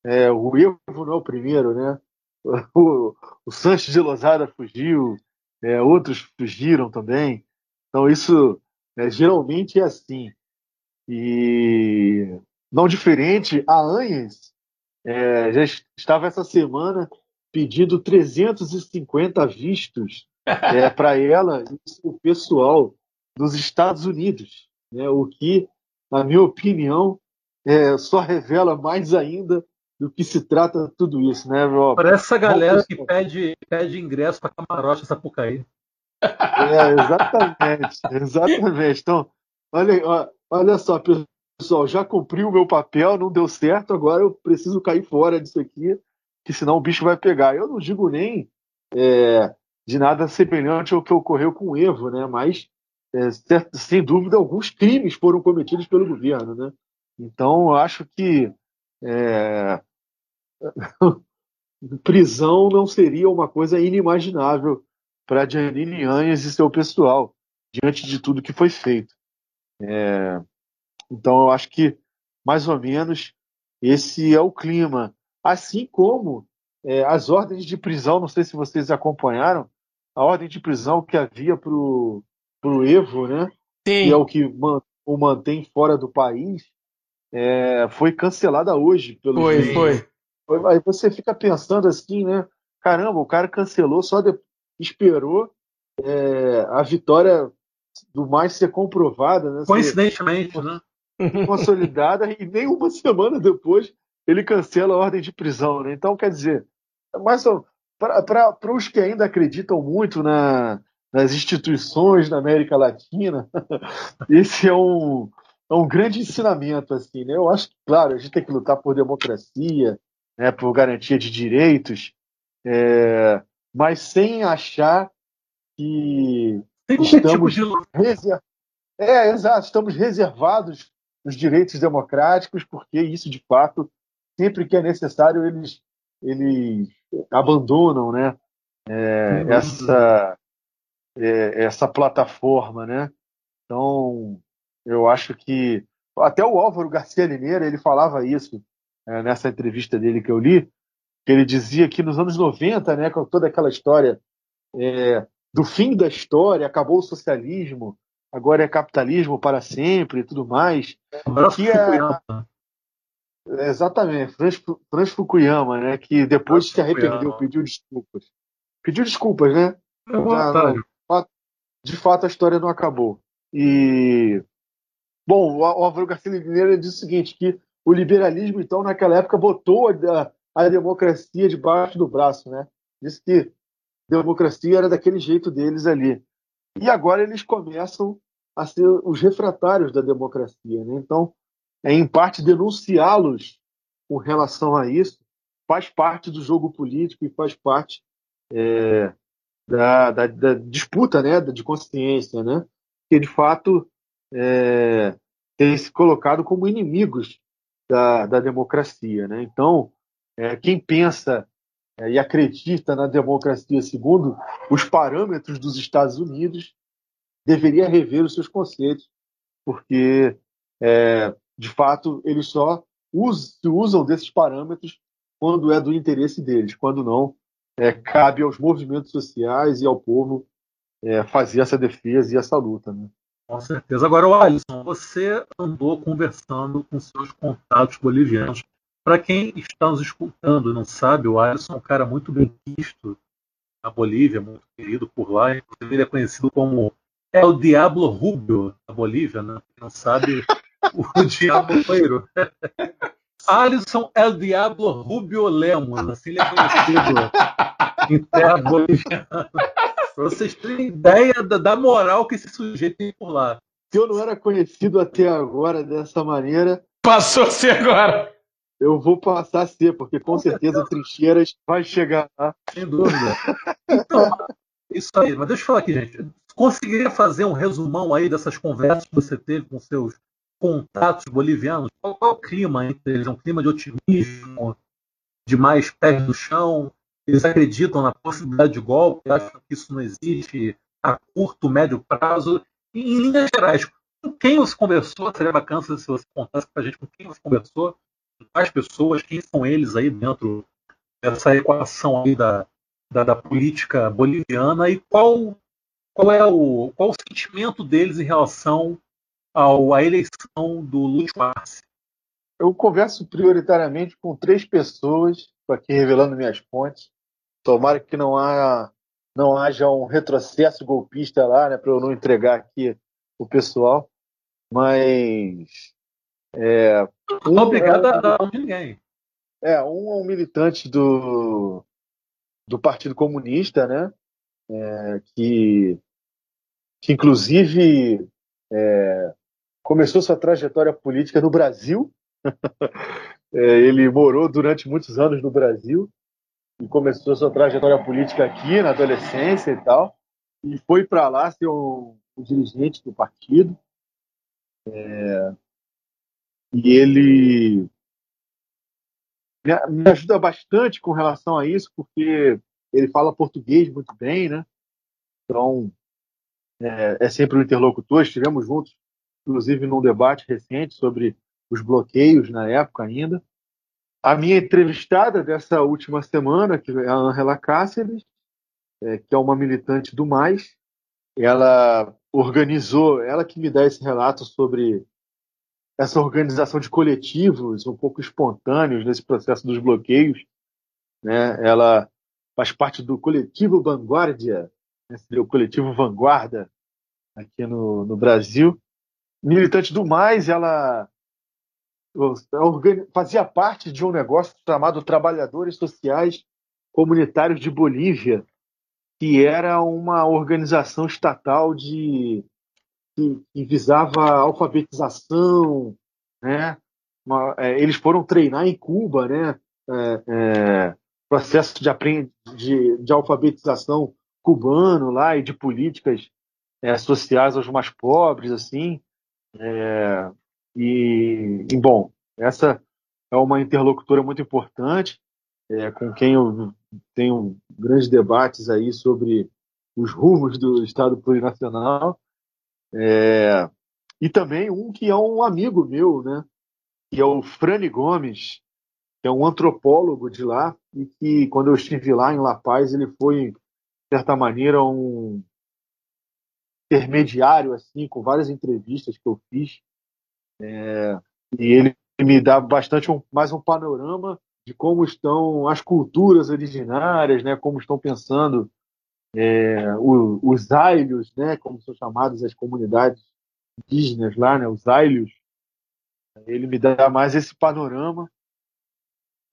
É, o Evo não é o primeiro, né? (laughs) O, o Sanches de Lozada fugiu, é, outros fugiram também. Então isso é, geralmente é assim. E não diferente, a Anhes é, já estava essa semana pedindo 350 vistos é, (laughs) para ela e o pessoal dos Estados Unidos, né, o que, na minha opinião, é, só revela mais ainda do que se trata tudo isso, né, Rob? Parece essa galera que pede, pede ingresso para camarote Sapucaí. É, exatamente, exatamente. Então, olha, olha só, pessoal, já cumpri o meu papel, não deu certo, agora eu preciso cair fora disso aqui, que senão o bicho vai pegar. Eu não digo nem é, de nada semelhante ao que ocorreu com o Evo, né? Mas, é, sem dúvida, alguns crimes foram cometidos pelo governo, né? Então, acho que é, (laughs) prisão não seria uma coisa inimaginável para Janine Anhas e seu pessoal, diante de tudo que foi feito. É, então, eu acho que, mais ou menos, esse é o clima. Assim como é, as ordens de prisão, não sei se vocês acompanharam, a ordem de prisão que havia para o Evo, né? Sim. que é o que man, o mantém fora do país, é, foi cancelada hoje. Pelo foi, foi, foi. Aí você fica pensando assim, né? Caramba, o cara cancelou só de, esperou é, a vitória do mais ser comprovada, né? Coincidentemente, ser, né? (laughs) Consolidada e nem uma semana depois ele cancela a ordem de prisão, né? Então, quer dizer, mas para os que ainda acreditam muito na, nas instituições da América Latina, (laughs) esse é um, é um grande ensinamento, assim, né? Eu acho que, claro, a gente tem que lutar por democracia, né, por garantia de direitos, é, mas sem achar que estamos reser... é, exato, estamos reservados nos direitos democráticos, porque isso, de fato, sempre que é necessário, eles, eles abandonam né, é, uhum. essa, é, essa plataforma. Né? Então, eu acho que até o Álvaro Garcia Lineira ele falava isso é, nessa entrevista dele que eu li, ele dizia que nos anos 90, né, com toda aquela história é, do fim da história, acabou o socialismo, agora é capitalismo para sempre e tudo mais. Que é, exatamente, Franz, Franz Fukuyama, né, que depois se arrependeu, pediu desculpas. Pediu desculpas, né? É Já, de fato, a história não acabou. E bom, o Álvaro Garcia Lineira diz o seguinte, que o liberalismo, então, naquela época, botou a, a democracia debaixo do braço, né? Disse que democracia era daquele jeito deles ali. E agora eles começam a ser os refratários da democracia. Né? Então, é, em parte, denunciá-los com relação a isso faz parte do jogo político e faz parte é, da, da, da, disputa né, de consciência, né? que de fato é, tem se colocado como inimigos da, da democracia. Né? Então, é, quem pensa é, e acredita na democracia segundo os parâmetros dos Estados Unidos deveria rever os seus conceitos, porque, é, de fato, eles só usam desses parâmetros quando é do interesse deles, quando não, é, cabe aos movimentos sociais e ao povo é, fazer essa defesa e essa luta. Né? Com certeza. Agora, Alisson, você andou conversando com seus contatos bolivianos. Para quem está nos escutando e não sabe, o Alisson é um cara muito bem visto na Bolívia, muito querido por lá. Inclusive, ele é conhecido como é o Diablo Rubio da Bolívia, né? Quem não sabe, (laughs) o Diablo Loiro. (laughs) Alisson é o Diablo Rubio Lemos, assim ele é conhecido em terra boliviana. (laughs) Para vocês terem ideia da, da moral que esse sujeito tem por lá. Se eu não era conhecido até agora dessa maneira. Passou a ser agora eu vou passar a ser, porque com, com certeza, certeza Trincheiras vai chegar lá. Sem dúvida. Então, isso aí. Mas deixa eu falar aqui, gente. Conseguiria fazer um resumão aí dessas conversas que você teve com seus contatos bolivianos? Qual, qual é o clima entre eles? É um clima de otimismo, de mais pés no chão? Eles acreditam na possibilidade de golpe? Acham que isso não existe a curto, médio prazo? E, em linhas gerais, com quem você conversou? Seria bacana se você contasse para a gente com quem você conversou as pessoas, quem são eles aí dentro dessa equação aí da, da, da, política boliviana e qual, qual é o, qual o sentimento deles em relação ao, à eleição do Luiz Arce? Eu converso prioritariamente com três pessoas, estou aqui revelando minhas fontes. Tomara que não, há, não haja um retrocesso golpista lá, né, para eu não entregar aqui o pessoal. Mas é, um obrigado é, a dar de ninguém. É, um é um militante do, do Partido Comunista, né? É, que, que inclusive é, começou sua trajetória política no Brasil. (laughs) é, ele morou durante muitos anos no Brasil e começou sua trajetória política aqui na adolescência e tal. E foi para lá ser um, um dirigente do partido. É, e ele me ajuda bastante com relação a isso, porque ele fala português muito bem, né? Então, é, é sempre um interlocutor. Estivemos juntos, inclusive, num debate recente sobre os bloqueios na época ainda. A minha entrevistada dessa última semana, que é a Angela Cáceres, é, que é uma militante do Mais, ela organizou, ela que me dá esse relato sobre essa organização de coletivos um pouco espontâneos nesse processo dos bloqueios. Né? Ela faz parte do coletivo Vanguardia, né? o coletivo Vanguarda aqui no, no Brasil. Militante do Mais, ela fazia parte de um negócio chamado Trabalhadores Sociais Comunitários de Bolívia, que era uma organização estatal de que, que visava alfabetização, né? Uma, é, eles foram treinar em Cuba, né? É, é, processo de, aprend... de, de alfabetização cubano lá e de políticas é, sociais aos mais pobres, assim. É, e, e, bom, essa é uma interlocutora muito importante, é, com quem eu tenho grandes debates aí sobre os rumos do Estado plurinacional. É, e também um que é um amigo meu, né? Que é o Frane Gomes, que é um antropólogo de lá, e que quando eu estive lá em La Paz, ele foi, de certa maneira, um intermediário, assim, com várias entrevistas que eu fiz. É, e ele me dá bastante um, mais um panorama de como estão as culturas originárias, né, como estão pensando é, o, os ailhos, né, como são chamadas as comunidades indígenas lá, né, os ailhos. Ele me dá mais esse panorama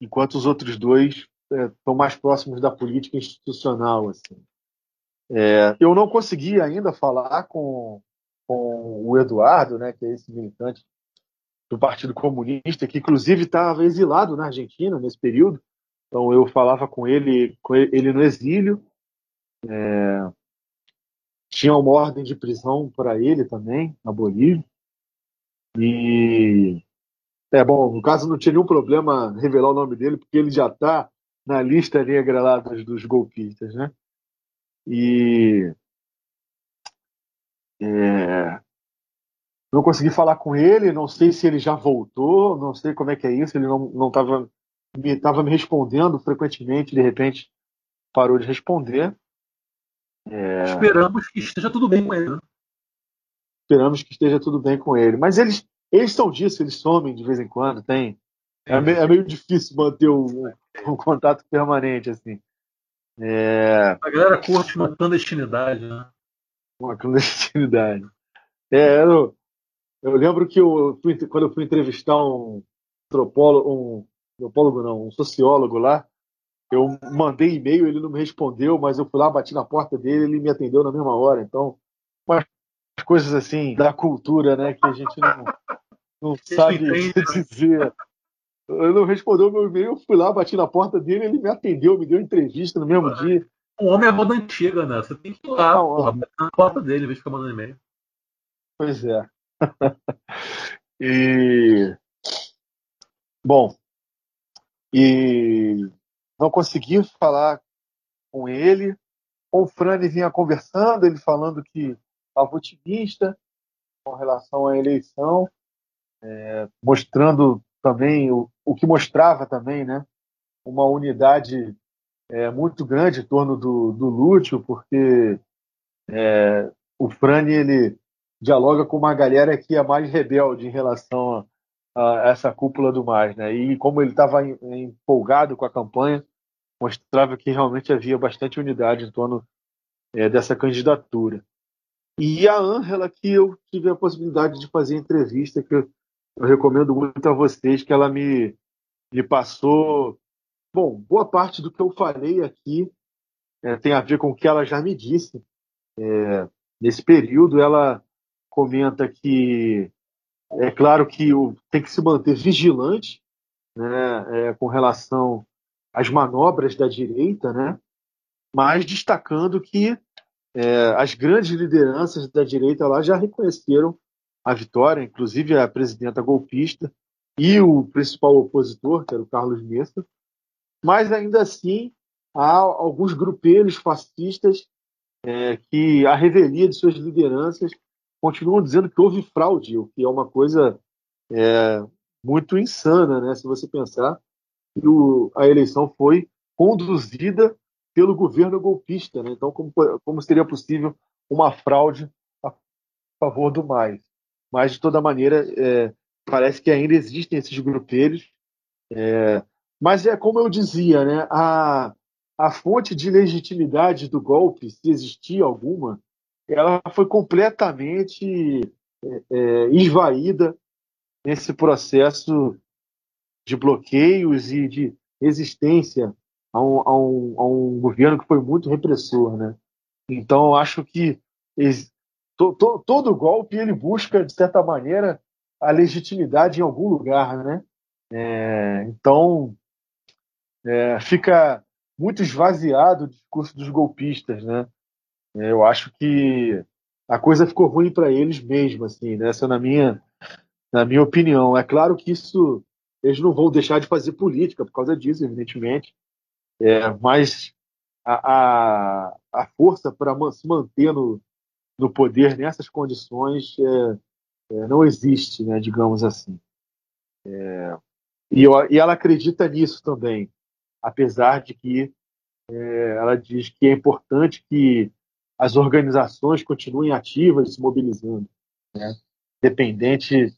enquanto os outros dois é, estão mais próximos da política institucional. Assim. É, eu não consegui ainda falar com, com o Eduardo, né, que é esse militante do Partido Comunista, que inclusive estava exilado na Argentina nesse período. Então eu falava com ele, com ele no exílio. É, tinha uma ordem de prisão para ele também, na Bolívia. E é bom, no caso não tinha nenhum problema revelar o nome dele, porque ele já está na lista negra lá dos, dos golpistas, né? E é, não consegui falar com ele, não sei se ele já voltou, não sei como é que é isso, ele não estava me, tava me respondendo frequentemente, de repente parou de responder. É... Esperamos que esteja tudo bem com ele. Né? Esperamos que esteja tudo bem com ele. Mas eles eles estão disso, eles somem de vez em quando, tem. É, meio, é meio difícil manter um, um, contato permanente, assim. É... A galera curte uma clandestinidade, né? Uma clandestinidade. É, eu, eu lembro que eu fui, quando eu fui entrevistar um antropólogo, um antropólogo não, um sociólogo lá, eu mandei e-mail, ele não me respondeu, mas eu fui lá, bati na porta dele, ele me atendeu na mesma hora. Então, umas coisas assim da cultura, né, que a gente não, não sabe o que dizer. Ele não respondeu meu e-mail, eu fui lá, bati na porta dele, ele me atendeu, me deu entrevista no mesmo dia. Um homem é moda antiga, né? Você tem que ir lá, não, porra, na porta dele, em vez de ficar mandando e-mail. Pois é. (laughs) e. Bom. E não consegui falar com ele. Com o Frane vinha conversando, ele falando que estava otimista com relação à eleição, é, mostrando também o, o que mostrava também, né, uma unidade é, muito grande em torno do, do Lúcio, porque é, o Frane ele dialoga com uma galera que é mais rebelde em relação a, a essa cúpula do mais, né? E como ele estava empolgado com a campanha, mostrava que realmente havia bastante unidade em torno é, dessa candidatura. E a Ângela, que eu tive a possibilidade de fazer entrevista, que eu, eu recomendo muito a vocês, que ela me, me passou. Bom, boa parte do que eu falei aqui é, tem a ver com o que ela já me disse. É, nesse período, ela comenta que é claro que o, tem que se manter vigilante né, é, com relação às manobras da direita, né, mas destacando que é, as grandes lideranças da direita lá já reconheceram a vitória, inclusive a presidenta golpista e o principal opositor, que era o Carlos Messa, mas ainda assim há alguns grupelhos fascistas é, que, a revelia de suas lideranças, continuam dizendo que houve fraude, o que é uma coisa é, muito insana, né? se você pensar que o, a eleição foi conduzida pelo governo golpista. Né? Então, como, como seria possível uma fraude a favor do mais? Mas, de toda maneira, é, parece que ainda existem esses grupelhos. É, mas é como eu dizia, né? a, a fonte de legitimidade do golpe, se existia alguma, ela foi completamente é, é esvaída nesse processo de bloqueios e de resistência a um, a um, a um governo que foi muito repressor, né? Então, acho que to, to, todo golpe ele busca, de certa maneira, a legitimidade em algum lugar, né? É, então, é, fica muito esvaziado o discurso dos golpistas, né? É, eu acho que a coisa ficou ruim para eles mesmo, assim, né? essa na minha, na minha opinião. É claro que isso eles não vão deixar de fazer política por causa disso, evidentemente, é, mas a, a, a força para se manter no, no poder nessas condições é, é, não existe, né, digamos assim. É, e, eu, e, ela acredita nisso também, apesar de que é, ela diz que é importante que as organizações continuem ativas, se mobilizando, né? independente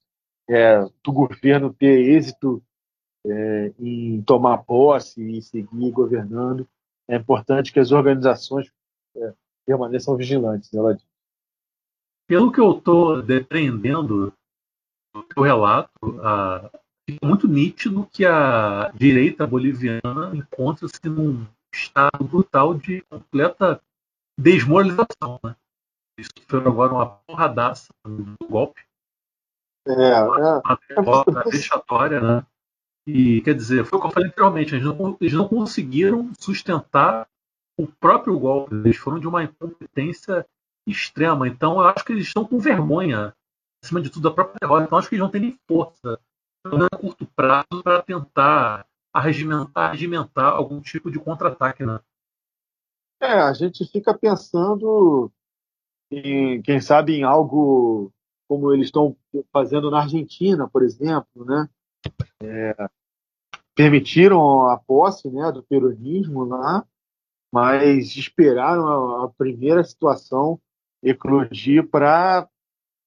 é, do governo ter êxito é, em tomar posse e seguir governando, é importante que as organizações é, permaneçam vigilantes. Ela diz. Pelo que eu estou depreendendo do teu relato, a, fica muito nítido que a direita boliviana encontra-se num estado brutal de completa desmoralização. Né? Foi agora uma porradaça do golpe. É, é, uma derrota é vexatória, né? E, quer dizer, foi o que eu falei anteriormente, eles não, eles não conseguiram sustentar o próprio golpe, eles foram de uma incompetência extrema. Então, eu acho que eles estão com vergonha, acima de tudo, da própria derrota. Então, acho que eles não têm nem força, a curto prazo, para tentar arregimentar, arregimentar algum tipo de contra-ataque. Né? É, a gente fica pensando em, quem sabe, em algo como eles estão fazendo na Argentina, por exemplo, né? É, permitiram a posse né, do peronismo lá, mas esperaram a, a primeira situação eclodir para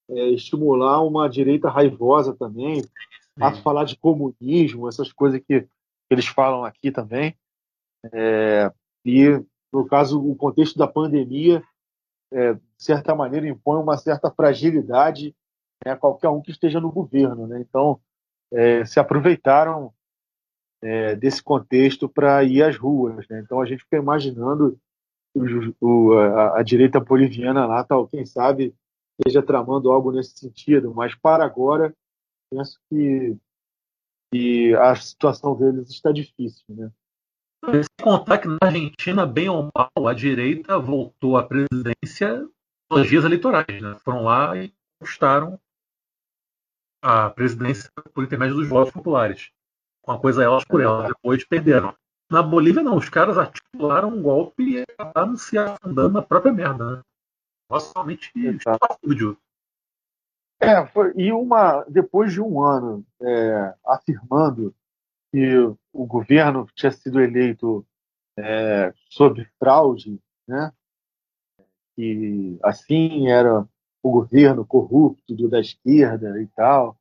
é, estimular uma direita raivosa também, a falar de comunismo, essas coisas que eles falam aqui também. É, e, no caso, o contexto da pandemia, é, de certa maneira, impõe uma certa fragilidade né, a qualquer um que esteja no governo. Né? Então, é, se aproveitaram é, desse contexto para ir às ruas. Né? Então, a gente fica imaginando o, o, a, a, direita boliviana lá, tal, quem sabe, esteja tramando algo nesse sentido, mas para agora, penso que e a situação deles está difícil, né? Sem contar que na Argentina, bem ou mal, a direita voltou à presidência nos dias eleitorais, né? Foram lá e conquistaram a presidência por intermédio dos votos populares. Com a coisa elas por elas, depois perderam. Na Bolívia, não, os caras articularam um golpe e acabaram se afundando na própria merda, né? Nossa, realmente estúdio. É, foi, e uma, depois de um ano é, afirmando que o governo tinha sido eleito é, sob fraude, né? que assim era o governo corrupto do, da esquerda e tal.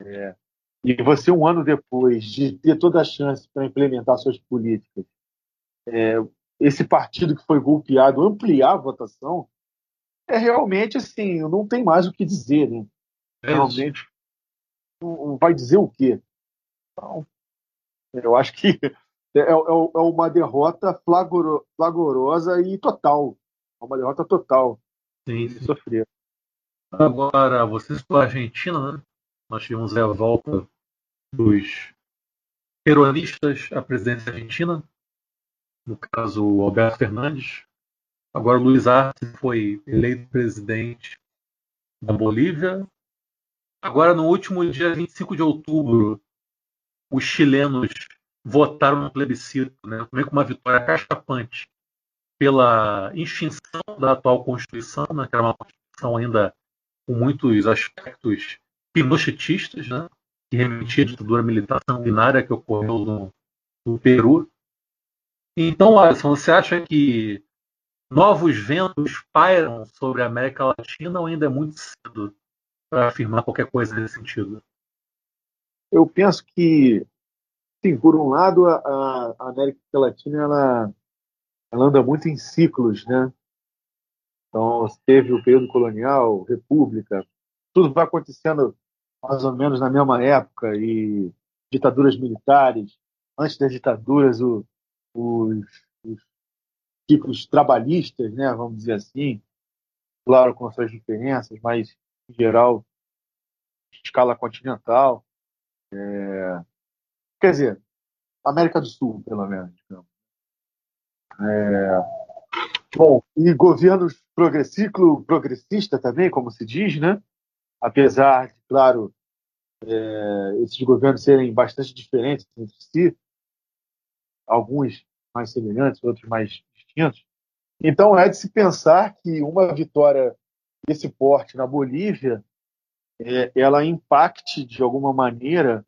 É, e você, um ano depois de ter toda a chance para implementar suas políticas, é, esse partido que foi golpeado ampliar a votação, é realmente assim, não tem mais o que dizer. Né? É realmente vai dizer o quê? Então, eu acho que é, é, é uma derrota flagorosa e total. É uma derrota total. Sim, sim. Sofrer. Agora, vocês com a Argentina, né? Nós tivemos a volta dos peronistas à presidência argentina, no caso o Alberto Fernandes. Agora Luiz Arce foi eleito presidente da Bolívia, Agora, no último dia 25 de outubro, os chilenos votaram no plebiscito, né, também com uma vitória cachapante pela extinção da atual Constituição, né, que era uma Constituição ainda com muitos aspectos pinochetistas, né, que remetia à ditadura militar sanguinária que ocorreu no, no Peru. Então, Alisson, você acha que novos ventos pairam sobre a América Latina ou ainda é muito cedo para afirmar qualquer coisa nesse sentido? Eu penso que, sim, por um lado, a, a América Latina ela, ela anda muito em ciclos, né? Então, teve o período colonial, república, tudo vai acontecendo mais ou menos na mesma época e ditaduras militares, antes das ditaduras, o, os, os ciclos trabalhistas, né, vamos dizer assim, claro com suas diferenças, mas em geral, escala continental. É, quer dizer, América do Sul, pelo menos. É, Bom, e governos progressículo progressista também, como se diz, né? Apesar de, claro, é, esses governos serem bastante diferentes entre si, alguns mais semelhantes, outros mais distintos. Então é de se pensar que uma vitória desse porte na Bolívia, é, ela impacte de alguma maneira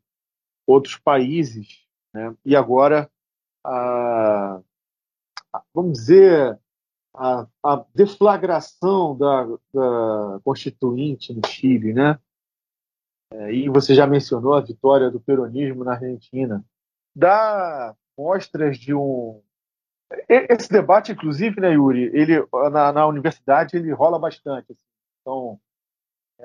outros países, né? E agora a, vamos dizer a, a deflagração da, da, Constituinte no Chile, né? É, e você já mencionou a vitória do peronismo na Argentina. Dá mostras de um. Esse debate, inclusive, né, Yuri, ele, na, na universidade ele rola bastante. Assim. Então,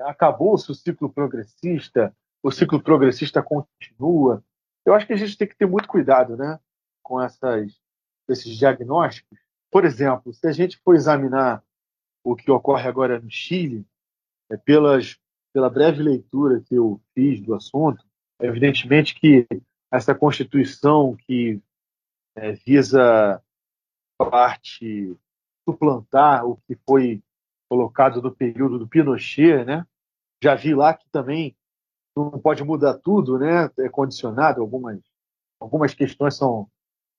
acabou-se o ciclo progressista, o ciclo progressista continua. Eu acho que a gente tem que ter muito cuidado né, com essas, esses diagnósticos, por exemplo, se a gente for examinar o que ocorre agora no Chile, é, pelas, pela breve leitura que eu fiz do assunto, é evidentemente que essa Constituição que é, visa parte suplantar o que foi colocado no período do Pinochet, né? Já vi lá que também não pode mudar tudo, né? É condicionado algumas algumas questões são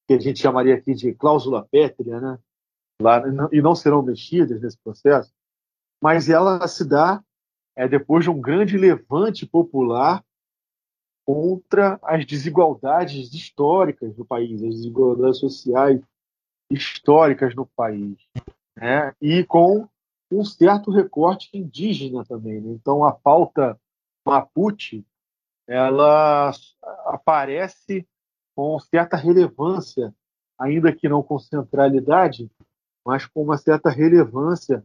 que a gente chamaria aqui de cláusula pétrea, né? Lá, e não serão mexidas nesse processo, mas ela se dá é, depois de um grande levante popular contra as desigualdades históricas do país, as desigualdades sociais históricas no país, né? e com um certo recorte indígena também. Né? Então, a pauta Mapuche ela aparece com certa relevância, ainda que não com centralidade, mas com uma certa relevância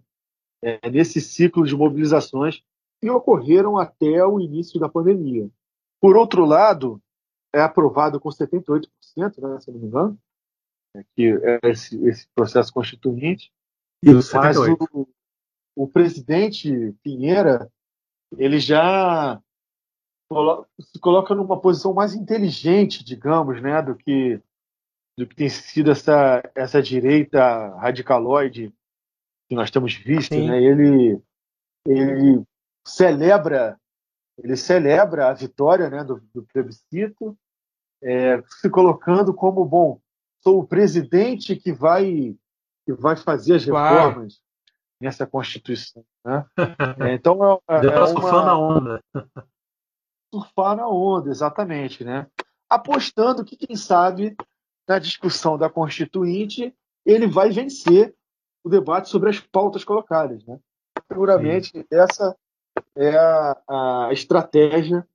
é, nesse ciclo de mobilizações que ocorreram até o início da pandemia. Por outro lado, é aprovado com 78%, né, se não me engano, é, que é esse, esse processo constituinte. Isso, mas o, o presidente Pinheira ele já se coloca numa posição mais inteligente, digamos, né, do que do que tem sido essa essa direita radicaloide que nós temos visto, Sim. né? Ele ele celebra ele celebra a vitória, né, do, do plebiscito, é, se colocando como bom, sou o presidente que vai que vai fazer as reformas. Nessa constituição, né? (laughs) É, então é, é, é uma... na onda (laughs) surfar na onda, exatamente, né? Apostando que, quem sabe, na discussão da Constituinte, ele vai vencer o debate sobre as pautas colocadas, né? Seguramente, Sim. essa é a, a estratégia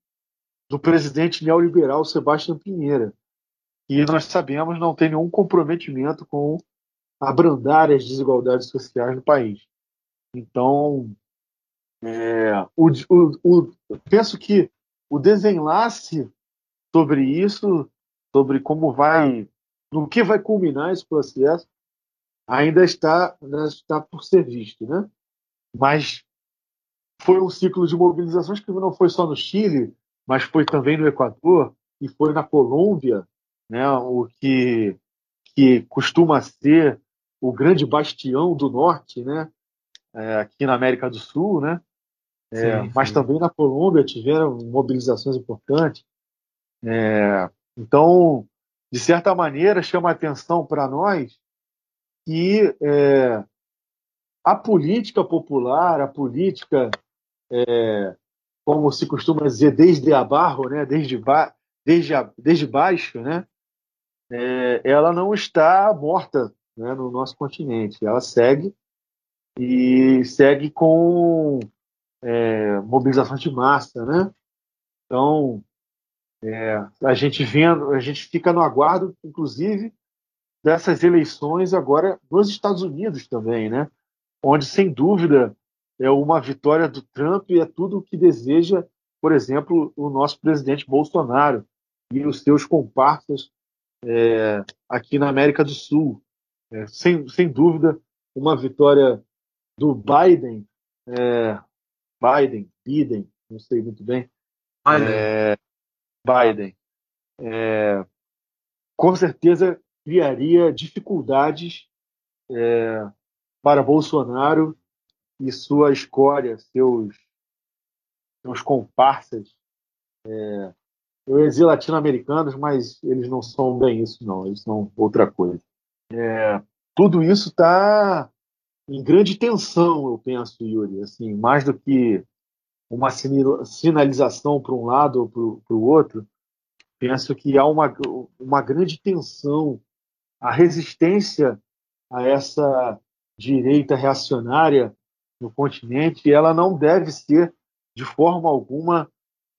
do presidente neoliberal Sebastião Pinheira, que nós sabemos não tem nenhum comprometimento com abrandar as desigualdades sociais no país. Então, é, o, o, o, penso que o desenlace sobre isso, sobre como vai, no que vai culminar esse processo, ainda está, né, está por ser visto, né? Mas foi um ciclo de mobilizações que não foi só no Chile, mas foi também no Equador e foi na Colômbia, né? O que que costuma ser o grande bastião do norte, né? É, aqui na América do Sul, né? É, sim, mas sim. também na Colômbia tiveram mobilizações importantes. É, então, de certa maneira, chama atenção para nós que é, a política popular, a política, é, como se costuma dizer, desde abarro, né, desde, ba desde, a, desde baixo, né, é, ela não está morta né, no nosso continente. Ela segue e segue com é, mobilizações de massa, né? Então, é, a gente vendo, a gente fica no aguardo, inclusive, dessas eleições agora nos Estados Unidos também, né? Onde, sem dúvida, é uma vitória do Trump e é tudo o que deseja, por exemplo, o nosso presidente Bolsonaro e os seus comparsas é, aqui na América do Sul. É, sem, sem dúvida, uma vitória do Biden é, Biden, Biden, não sei muito bem. Biden. É, Biden. É, com certeza criaria dificuldades é, para Bolsonaro e sua escória, seus, seus comparsas. É, eu ia dizer latino-americanos, mas eles não são bem isso, não. Eles são outra coisa. É, tudo isso está em grande tensão, eu penso, Yuri. Assim, mais do que uma sinalização para um lado ou para o outro, penso que há uma, uma grande tensão, a resistência a essa direita reacionária no continente, ela não deve ser de forma alguma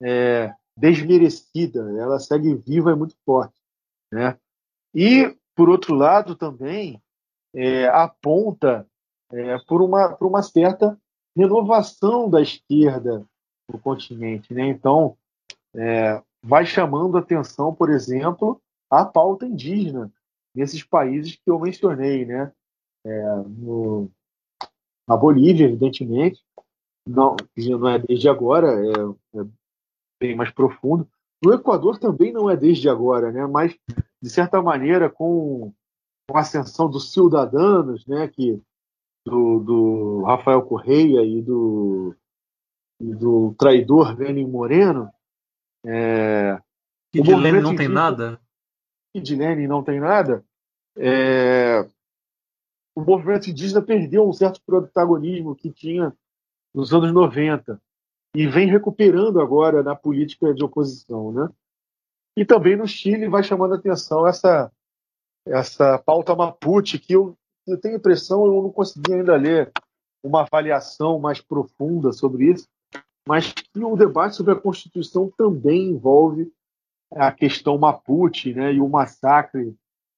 é, desmerecida, ela segue viva e muito forte. Né? E, por outro lado, também é, aponta é, por, uma, por uma certa renovação da esquerda no continente. Né? Então, é, vai chamando atenção, por exemplo, a pauta indígena nesses países que eu mencionei, né? É, no, na Bolívia, evidentemente, não, não é desde agora, é, é bem mais profundo. No Equador também não é desde agora, né? mas, de certa maneira, com, com a ascensão dos cidadãos, né? que, do, do Rafael Correia e do, e do traidor Lenin Moreno. É, e de Lenin não tem nada? E de Lenin não tem nada. É, o movimento indígena perdeu um certo protagonismo que tinha nos anos 90 e vem recuperando agora na política de oposição, né? E também no Chile vai chamando a atenção essa essa pauta Mapuche que eu, eu tenho a impressão eu não consegui ainda ler uma avaliação mais profunda sobre isso, mas que o debate sobre a Constituição também envolve a questão Mapuche, né? E o massacre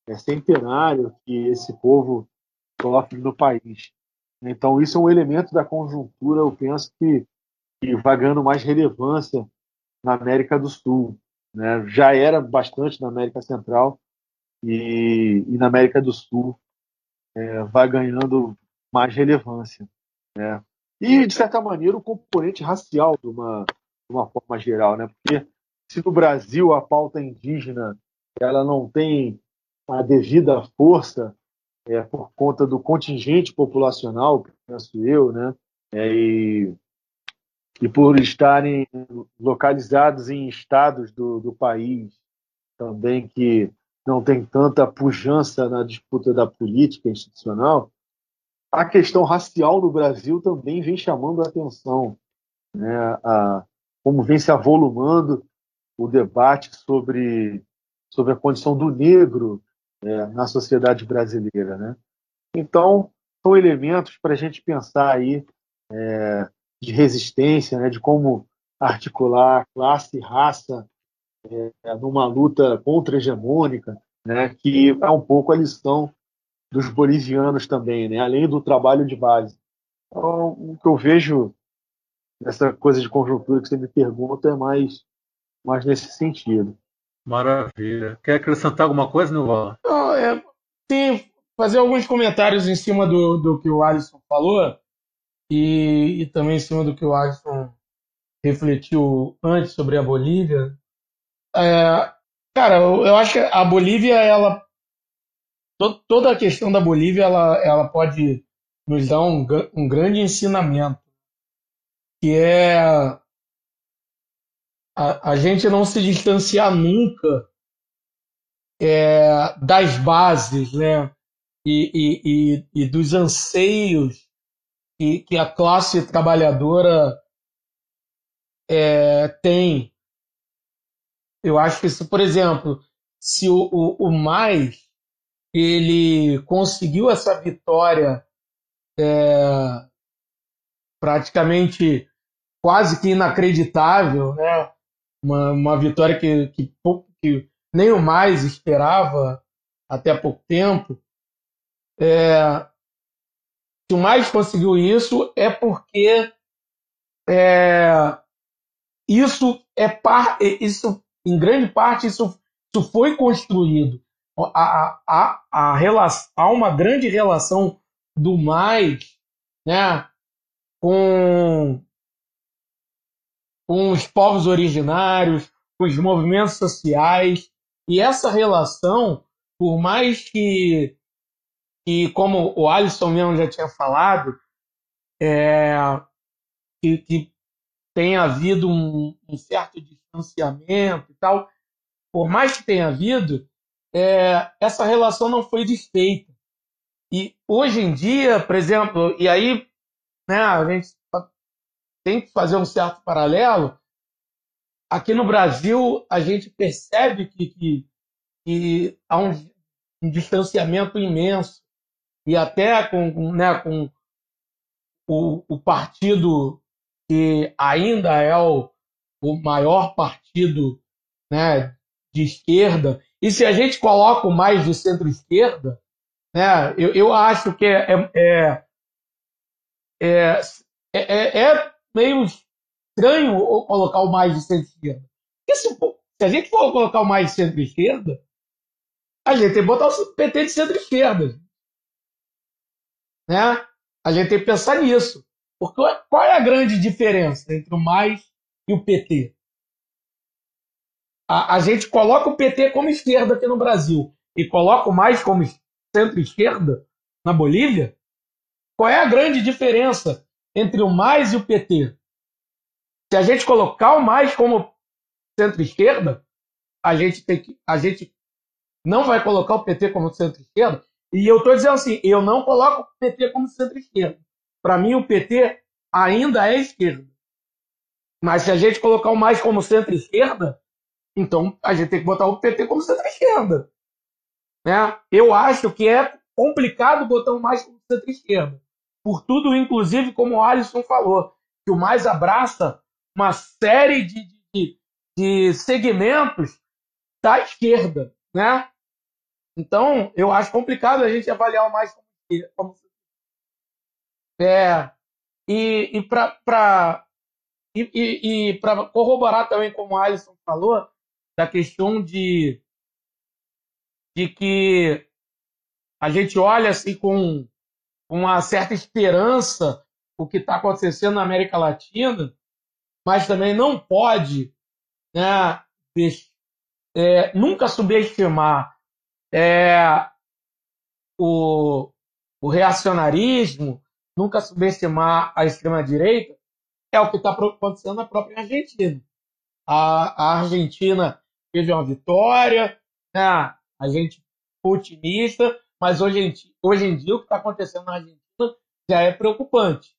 é, centenário que esse povo sofre no país. Então isso é um elemento da conjuntura, eu penso que e vai ganhando mais relevância na América do Sul. Né? Já era bastante na América Central e, e na América do Sul é, vai ganhando mais relevância. Né? E, de certa maneira, o componente racial de uma, de uma forma geral. Né? Porque se no Brasil a pauta indígena ela não tem a devida força é, por conta do contingente populacional, penso eu, né? É, e e por estarem localizados em estados do, do país também que não tem tanta pujança na disputa da política institucional, a questão racial no Brasil também vem chamando a atenção, né? a, como vem se avolumando o debate sobre, sobre a condição do negro é, na sociedade brasileira. Né? Então, são elementos para a gente pensar aí é, de resistência, né, de como articular classe e raça é, numa luta contra-hegemônica, né, que é um pouco a lição dos bolivianos também, né, além do trabalho de base. Então, o que eu vejo nessa coisa de conjuntura que você me pergunta é mais, mais nesse sentido. Maravilha. Quer acrescentar alguma coisa, Nilval? Não, é, sim, fazer alguns comentários em cima do, do que o Alisson falou. E, e também em cima do que o Alisson refletiu antes sobre a Bolívia. É, cara, eu, eu, acho que a Bolívia, ela. To, toda a questão da Bolívia, ela, ela pode nos dar um, um grande ensinamento, que é a, a gente não se distanciar nunca é, das bases, né? E, e, e, e dos anseios que, que a classe trabalhadora é, tem. Eu acho que, se, por exemplo, se o, o, o mais ele conseguiu essa vitória é, praticamente quase que inacreditável, né? uma, uma vitória que, que, que nem o mais esperava até pouco tempo. É, se o mais conseguiu isso é porque é, isso é par, isso em grande parte isso, isso foi construído. A, a, a, relação, há uma grande relação do mais né, com, com os povos originários, com os movimentos sociais, e essa relação, por mais que que, como o Alisson mesmo já tinha falado, é, que, que tem havido um, um, certo distanciamento e tal, por mais que tenha havido, é, essa relação não foi desfeita. E hoje em dia, por exemplo, e aí né, a gente tem que fazer um certo paralelo. Aqui no Brasil, a gente percebe que, que, que há um, um, distanciamento imenso, e até com, né, com o, o partido que ainda é o, o maior partido né, de esquerda, e se a gente coloca o mais de centro-esquerda, né, eu, eu acho que é, é, é, é, é meio estranho colocar o mais de centro-esquerda. Se, se, a gente for colocar o mais de centro-esquerda, a gente tem que botar o PT de centro-esquerda. Né? A gente tem que pensar nisso. Porque qual é a grande diferença entre o mais e o PT? A, a gente coloca o PT como esquerda aqui no Brasil e coloca o mais como centro-esquerda na Bolívia. Qual é a grande diferença entre o mais e o PT? Se a gente colocar o mais como centro-esquerda, a gente tem que, a gente não vai colocar o PT como centro-esquerda. E eu estou dizendo assim, eu não coloco o PT como centro-esquerda. Para mim, o PT ainda é esquerda. Mas se a gente colocar o mais como centro-esquerda, então a gente tem que botar o PT como centro-esquerda. Né? Eu acho que é complicado botar o mais como centro-esquerda. Por tudo, inclusive, como o Alisson falou, que o mais abraça uma série de, de, de segmentos da esquerda. Né? Então, eu acho complicado a gente avaliar o mais como, como é, e, e para e, e, e para corroborar também, como o Alisson falou, da questão de, de que a gente olha assim com, uma certa esperança o que está acontecendo na América Latina, mas também não pode né, é, nunca subestimar é, o, o reacionarismo, nunca subestimar a extrema-direita, é o que está acontecendo na própria Argentina. A, a, Argentina teve uma vitória, né? a gente otimista, mas hoje em, hoje em dia o que está acontecendo na Argentina já é preocupante.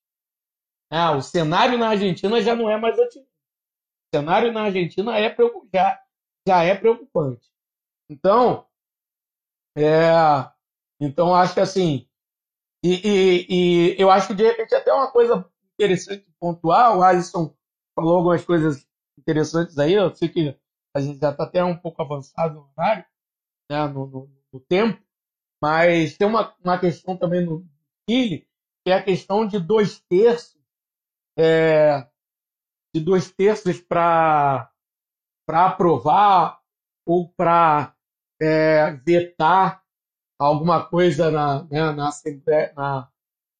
É, o cenário na Argentina já não é mais otimista. O cenário na Argentina é já, já é preocupante. Então, é, então acho que assim, e, e, e, eu acho que de repente até uma coisa interessante pontuar, o Alisson falou algumas coisas interessantes aí, eu sei que a gente já está até um pouco avançado no horário, né, no, no, no, tempo, mas tem uma, uma questão também no Chile, que é a questão de dois terços, é, de dois terços para aprovar ou para é, vetar alguma coisa na, né, na, Assembleia, na,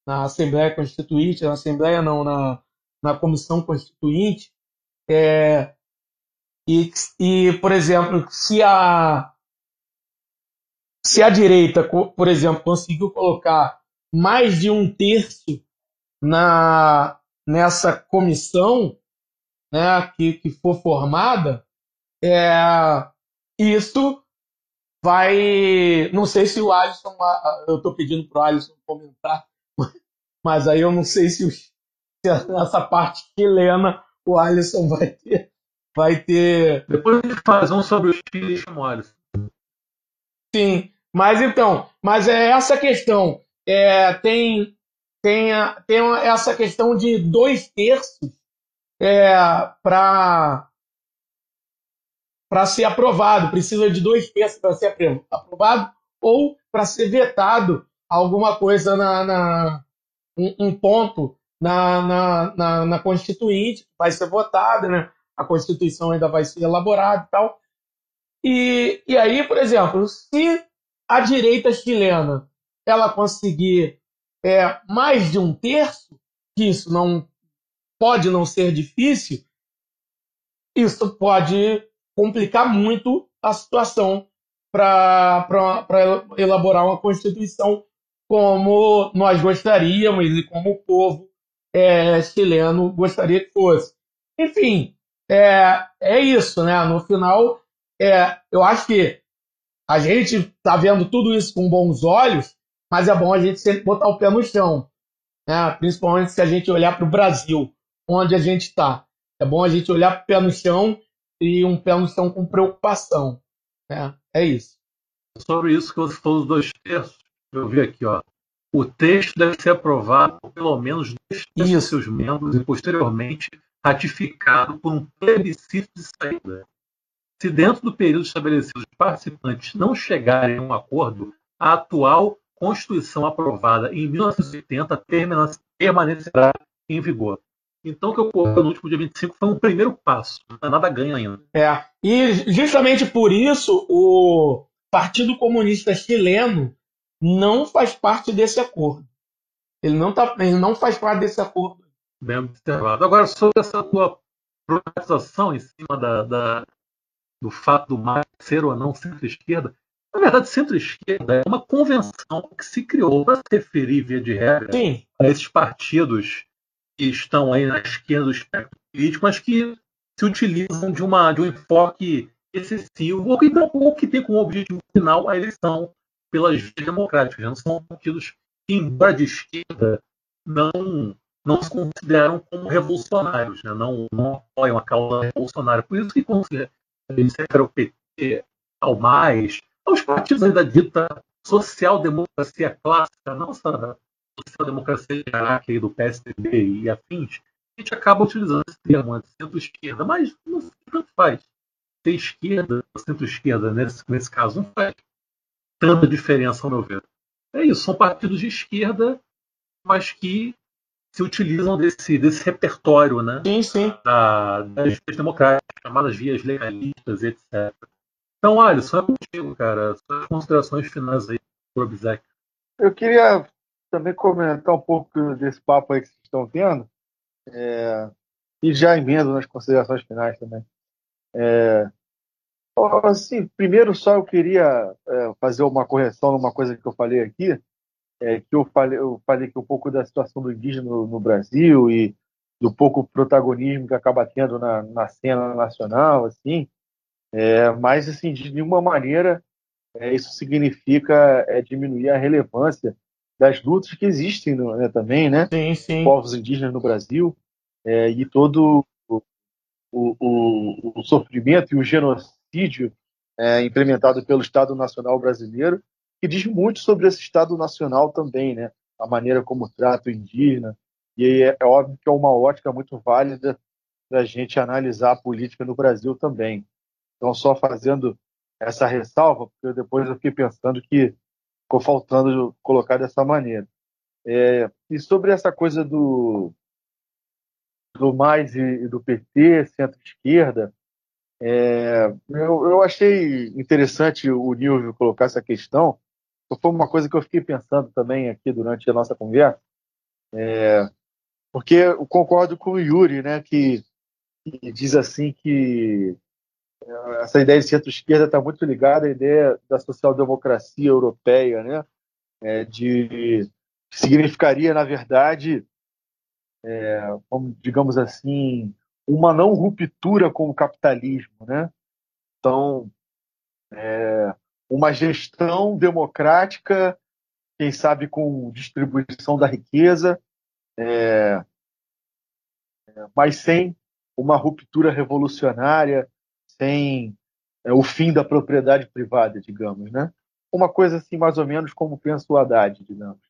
na Assembleia Constituinte, na Assembleia não, na, na Comissão Constituinte, é, e, e, por exemplo, se a, se a direita, por exemplo, conseguiu colocar mais de um terço na, nessa comissão né, que, que for formada, é, isso vai. Não sei se o Alisson. Eu estou pedindo para o Alisson comentar, mas aí eu não sei se, os, (laughs) se nessa parte chilena o Alisson vai ter. Vai ter. Depois a gente faz um sobre o Chile e chama o Alisson. Sim, mas então, mas é essa questão. É, tem, tem, tem essa questão de dois terços é, para para ser aprovado, precisa de dois terços para ser aprovado ou para ser vetado alguma coisa na, na um, um, ponto na, na, na, na Constituinte, vai ser votada, né? a Constituição ainda vai ser elaborada e tal. E, e aí, por exemplo, se a direita chilena ela conseguir é, mais de um terço, que isso não pode não ser difícil, isso pode complicar muito a situação para elaborar uma Constituição como nós gostaríamos e como o povo é, chileno gostaria que fosse. Enfim, é, é isso, né? No final, é, eu acho que a gente está vendo tudo isso com bons olhos, mas é bom a gente sempre botar o pé no chão, né? principalmente se a gente olhar para o Brasil, onde a gente está. É bom a gente olhar para o pé no chão e um pé no chão com preocupação. Né? É isso. Sobre isso que você falou dos dois terços, eu vi aqui, ó. O texto deve ser aprovado por pelo menos dois terços de seus membros e posteriormente ratificado por um plebiscito de saída. Se dentro do período estabelecido os participantes não chegarem a um acordo, a atual Constituição aprovada em 1980 permanecerá em vigor. Então, o que ocorreu no último dia 25 foi um primeiro passo, não é nada ganho ainda. É, e justamente por isso o Partido Comunista Chileno não faz parte desse acordo. Ele não, tá, ele não faz parte desse acordo. Bem observado. Agora, sobre essa tua problematização em cima da, da, do fato do MAC ser ou não centro-esquerda, na verdade, centro-esquerda é uma convenção que se criou para se referir, via de regra, Sim. a esses partidos que estão aí na esquerda do espectro político, mas que se utilizam de, uma, de um enfoque excessivo, ou que, ou que tem como objetivo final a eleição pelas vias democráticas. Não são partidos que, embora de esquerda, não, não se consideram como revolucionários, né? não, não apoiam a causa revolucionária. Por isso que eles se ao PT, ao MAIS, aos partidos da dita social-democracia clássica, não essa social-democracia de do PSDB e afins, a gente acaba utilizando esse termo de centro-esquerda, mas não faz. Ser esquerda centro-esquerda, nesse, nesse caso, não faz tanta diferença, ao meu ver. É isso, são partidos de esquerda, mas que se utilizam desse, desse repertório né, sim, sim. Da, das vias democráticas, chamadas vias legalistas, etc. Então, Alisson, é contigo, cara. Suas considerações finais aí sobre Obzec. Eu queria também comentar um pouco desse papo aí que vocês estão tendo. É, e já emendo nas considerações finais também. É, assim, primeiro só eu queria é, fazer uma correção numa coisa que eu falei aqui, é, que eu falei, eu falei que um pouco da situação do indígena no, no, Brasil e do pouco protagonismo que acaba tendo na, na cena nacional, assim, é, mas assim de nenhuma maneira é, isso significa é, diminuir a relevância das lutas que existem no, né, também, né? Sim, sim. Povos indígenas no Brasil é, e todo o, o, o, sofrimento e o genocídio é, implementado pelo Estado Nacional Brasileiro, que diz muito sobre esse Estado Nacional também, né? A maneira como trata o indígena. E é, é óbvio que é uma ótica muito válida da gente analisar a política no Brasil também. Então, só fazendo essa ressalva, porque depois eu fiquei pensando que ficou faltando colocar dessa maneira. É, e sobre essa coisa do, do Mais e, do PT, centro-esquerda, é, eu, eu, achei interessante o Nilvio colocar essa questão, foi uma coisa que eu fiquei pensando também aqui durante a nossa conversa, é, porque eu concordo com o Yuri, né, que, que diz assim que essa ideia de centro-esquerda está muito ligada à ideia da social-democracia europeia, né? É, de que significaria, na verdade, é, como, digamos assim, uma não ruptura com o capitalismo, né? Então, é, uma gestão democrática, quem sabe com distribuição da riqueza, é, mas sem uma ruptura revolucionária, sem é, o fim da propriedade privada, digamos, né? Uma coisa assim, mais ou menos como pensa o Haddad, digamos.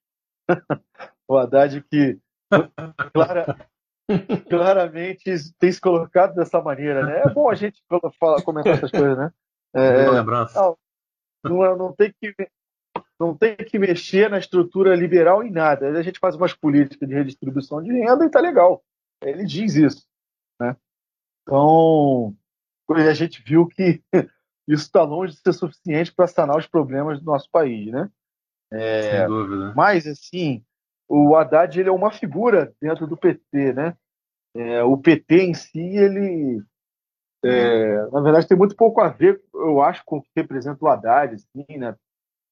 (laughs) o Haddad que (laughs) clara, (laughs) claramente tem se colocado dessa maneira, né? É bom a gente fala, comentar essas coisas, né? É. Não, não, não, tem que não tem que mexer na estrutura liberal em nada. A gente faz umas políticas de redistribuição de renda e tá legal. Ele diz isso, né? Então, a gente viu que (laughs) isso está longe de ser suficiente para sanar os problemas do nosso país, né? É, Sem dúvida. Mas, assim, o Haddad ele é uma figura dentro do PT, né? É, o PT em si, ele, é, na verdade, tem muito pouco a ver, eu acho, com o que representa o Haddad, assim, né?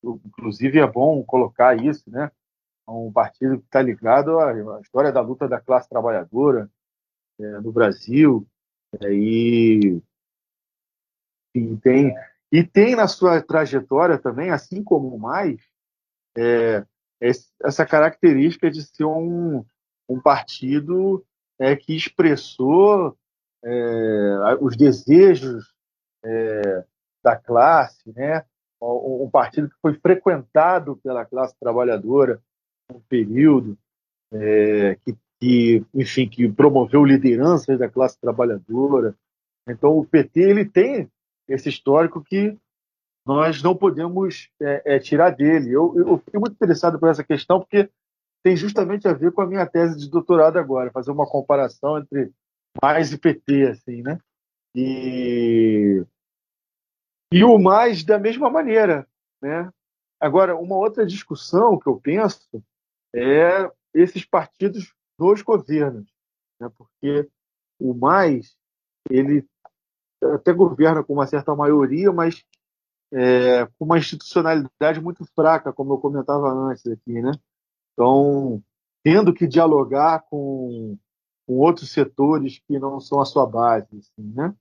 inclusive é bom colocar isso, né? É um partido que está ligado à, história da luta da classe trabalhadora é, no Brasil. É, e, e, tem, e tem na sua trajetória também, assim como Mais, é, essa característica de ser um, um partido é, que expressou é, os desejos é, da classe, né? Um, partido que foi frequentado pela classe trabalhadora um período, é, que, que, enfim, que promoveu lideranças da classe trabalhadora. Então, o PT ele tem esse histórico que nós não podemos é, é, tirar dele. Eu, eu fiquei muito interessado por essa questão porque tem justamente a ver com a minha tese de doutorado agora, fazer uma comparação entre mais e PT, assim, né? E, e o mais da mesma maneira, né? Agora, uma outra discussão que eu penso é esses partidos dos governos, né? Porque o mais ele até governa com uma certa maioria, mas é, com uma institucionalidade muito fraca, como eu comentava antes aqui, né? Então, tendo que dialogar com, com outros setores que não são a sua base, assim, né?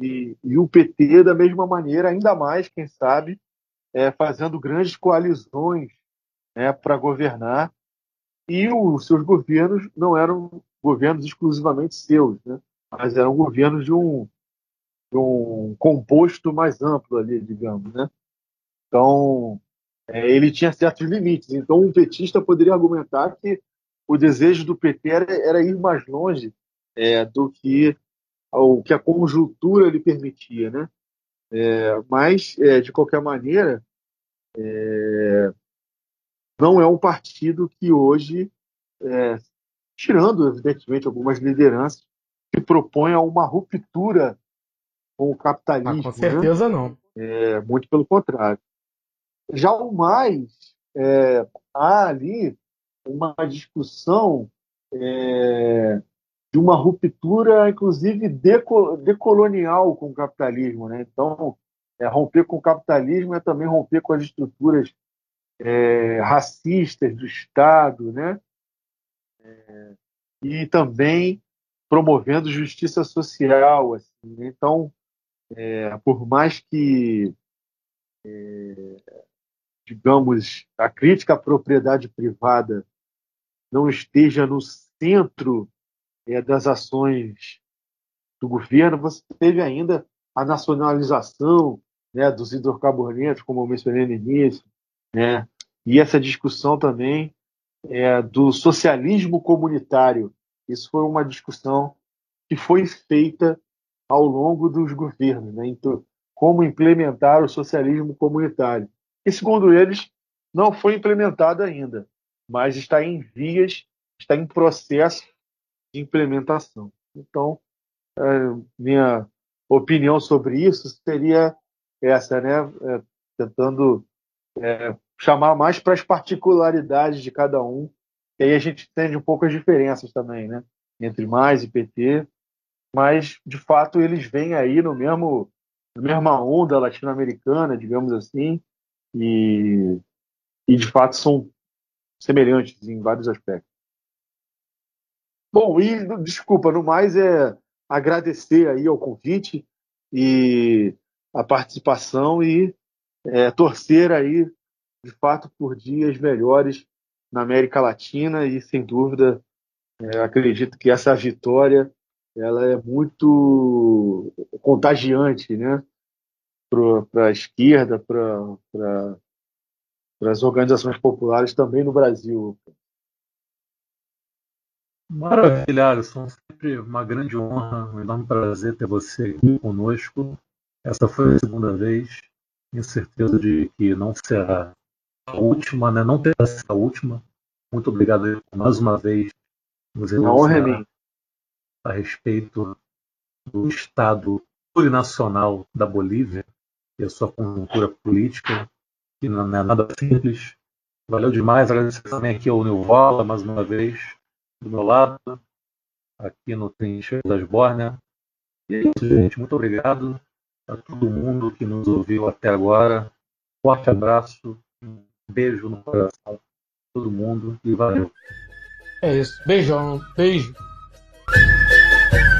E, e, o PT, da mesma maneira, ainda mais, quem sabe, é, fazendo grandes coalizões né, para governar. E os seus governos não eram governos exclusivamente seus, né? mas eram governos de um, um composto mais amplo ali, digamos, né? Então, é, ele tinha certos limites. Então, um petista poderia argumentar que o desejo do PT era, era ir mais longe é, do que o que a conjuntura lhe permitia, né? É, mas, é, de qualquer maneira, é, não é um partido que hoje, é, tirando, evidentemente, algumas lideranças, que propõe uma ruptura com o capitalismo. Ah, com certeza né? não. É, muito pelo contrário. Já o mais, é, há ali uma discussão é, de uma ruptura, inclusive, deco, decolonial com o capitalismo. Né? Então, é, romper com o capitalismo é também romper com as estruturas é, racistas do Estado, né? É, e também promovendo justiça social. Assim, né? Então, é, por mais que, é, digamos, a crítica à propriedade privada não esteja no centro é, das ações do governo, você teve ainda a nacionalização né, dos hidrocarbonetos, como eu mencionei no início, né, e essa discussão também é, do socialismo comunitário. Isso foi uma discussão que foi feita ao longo dos governos, né? então, como implementar o socialismo comunitário. E, segundo eles, não foi implementado ainda, mas está em vias, está em processo de implementação. Então, é, minha opinião sobre isso seria essa, né? É, tentando é, chamar mais para as particularidades de cada um, e aí a gente entende um pouco as diferenças também, né? Entre mais e PT, mas de fato eles vêm aí no mesmo na mesma onda latino-americana, digamos assim, e, e de fato são semelhantes em vários aspectos. Bom, e desculpa, no mais é agradecer aí ao convite e a participação e é, torcer aí de fato por dias melhores na América Latina e sem dúvida é, acredito que essa vitória ela é muito contagiante, né? Para a esquerda, para as organizações populares também no Brasil. Maravilha, Alisson. Sempre uma grande honra, um enorme prazer ter você aqui conosco. Essa foi a segunda vez. Tenho certeza de que não será a última, né? Não terá sido a última. Muito obrigado mais uma vez. Nos honra é a respeito do Estado plurinacional da Bolívia e a sua conjuntura política, que não é nada simples. Valeu demais. Agradecer também aqui ao Nilvola, mais uma vez, do meu lado, aqui no Trincheiras das Bórnia. E é isso, gente. Muito obrigado a todo mundo que nos ouviu até agora. Forte abraço, um beijo no coração todo mundo e valeu. É isso. Beijão. Beijo. Yeah. (laughs)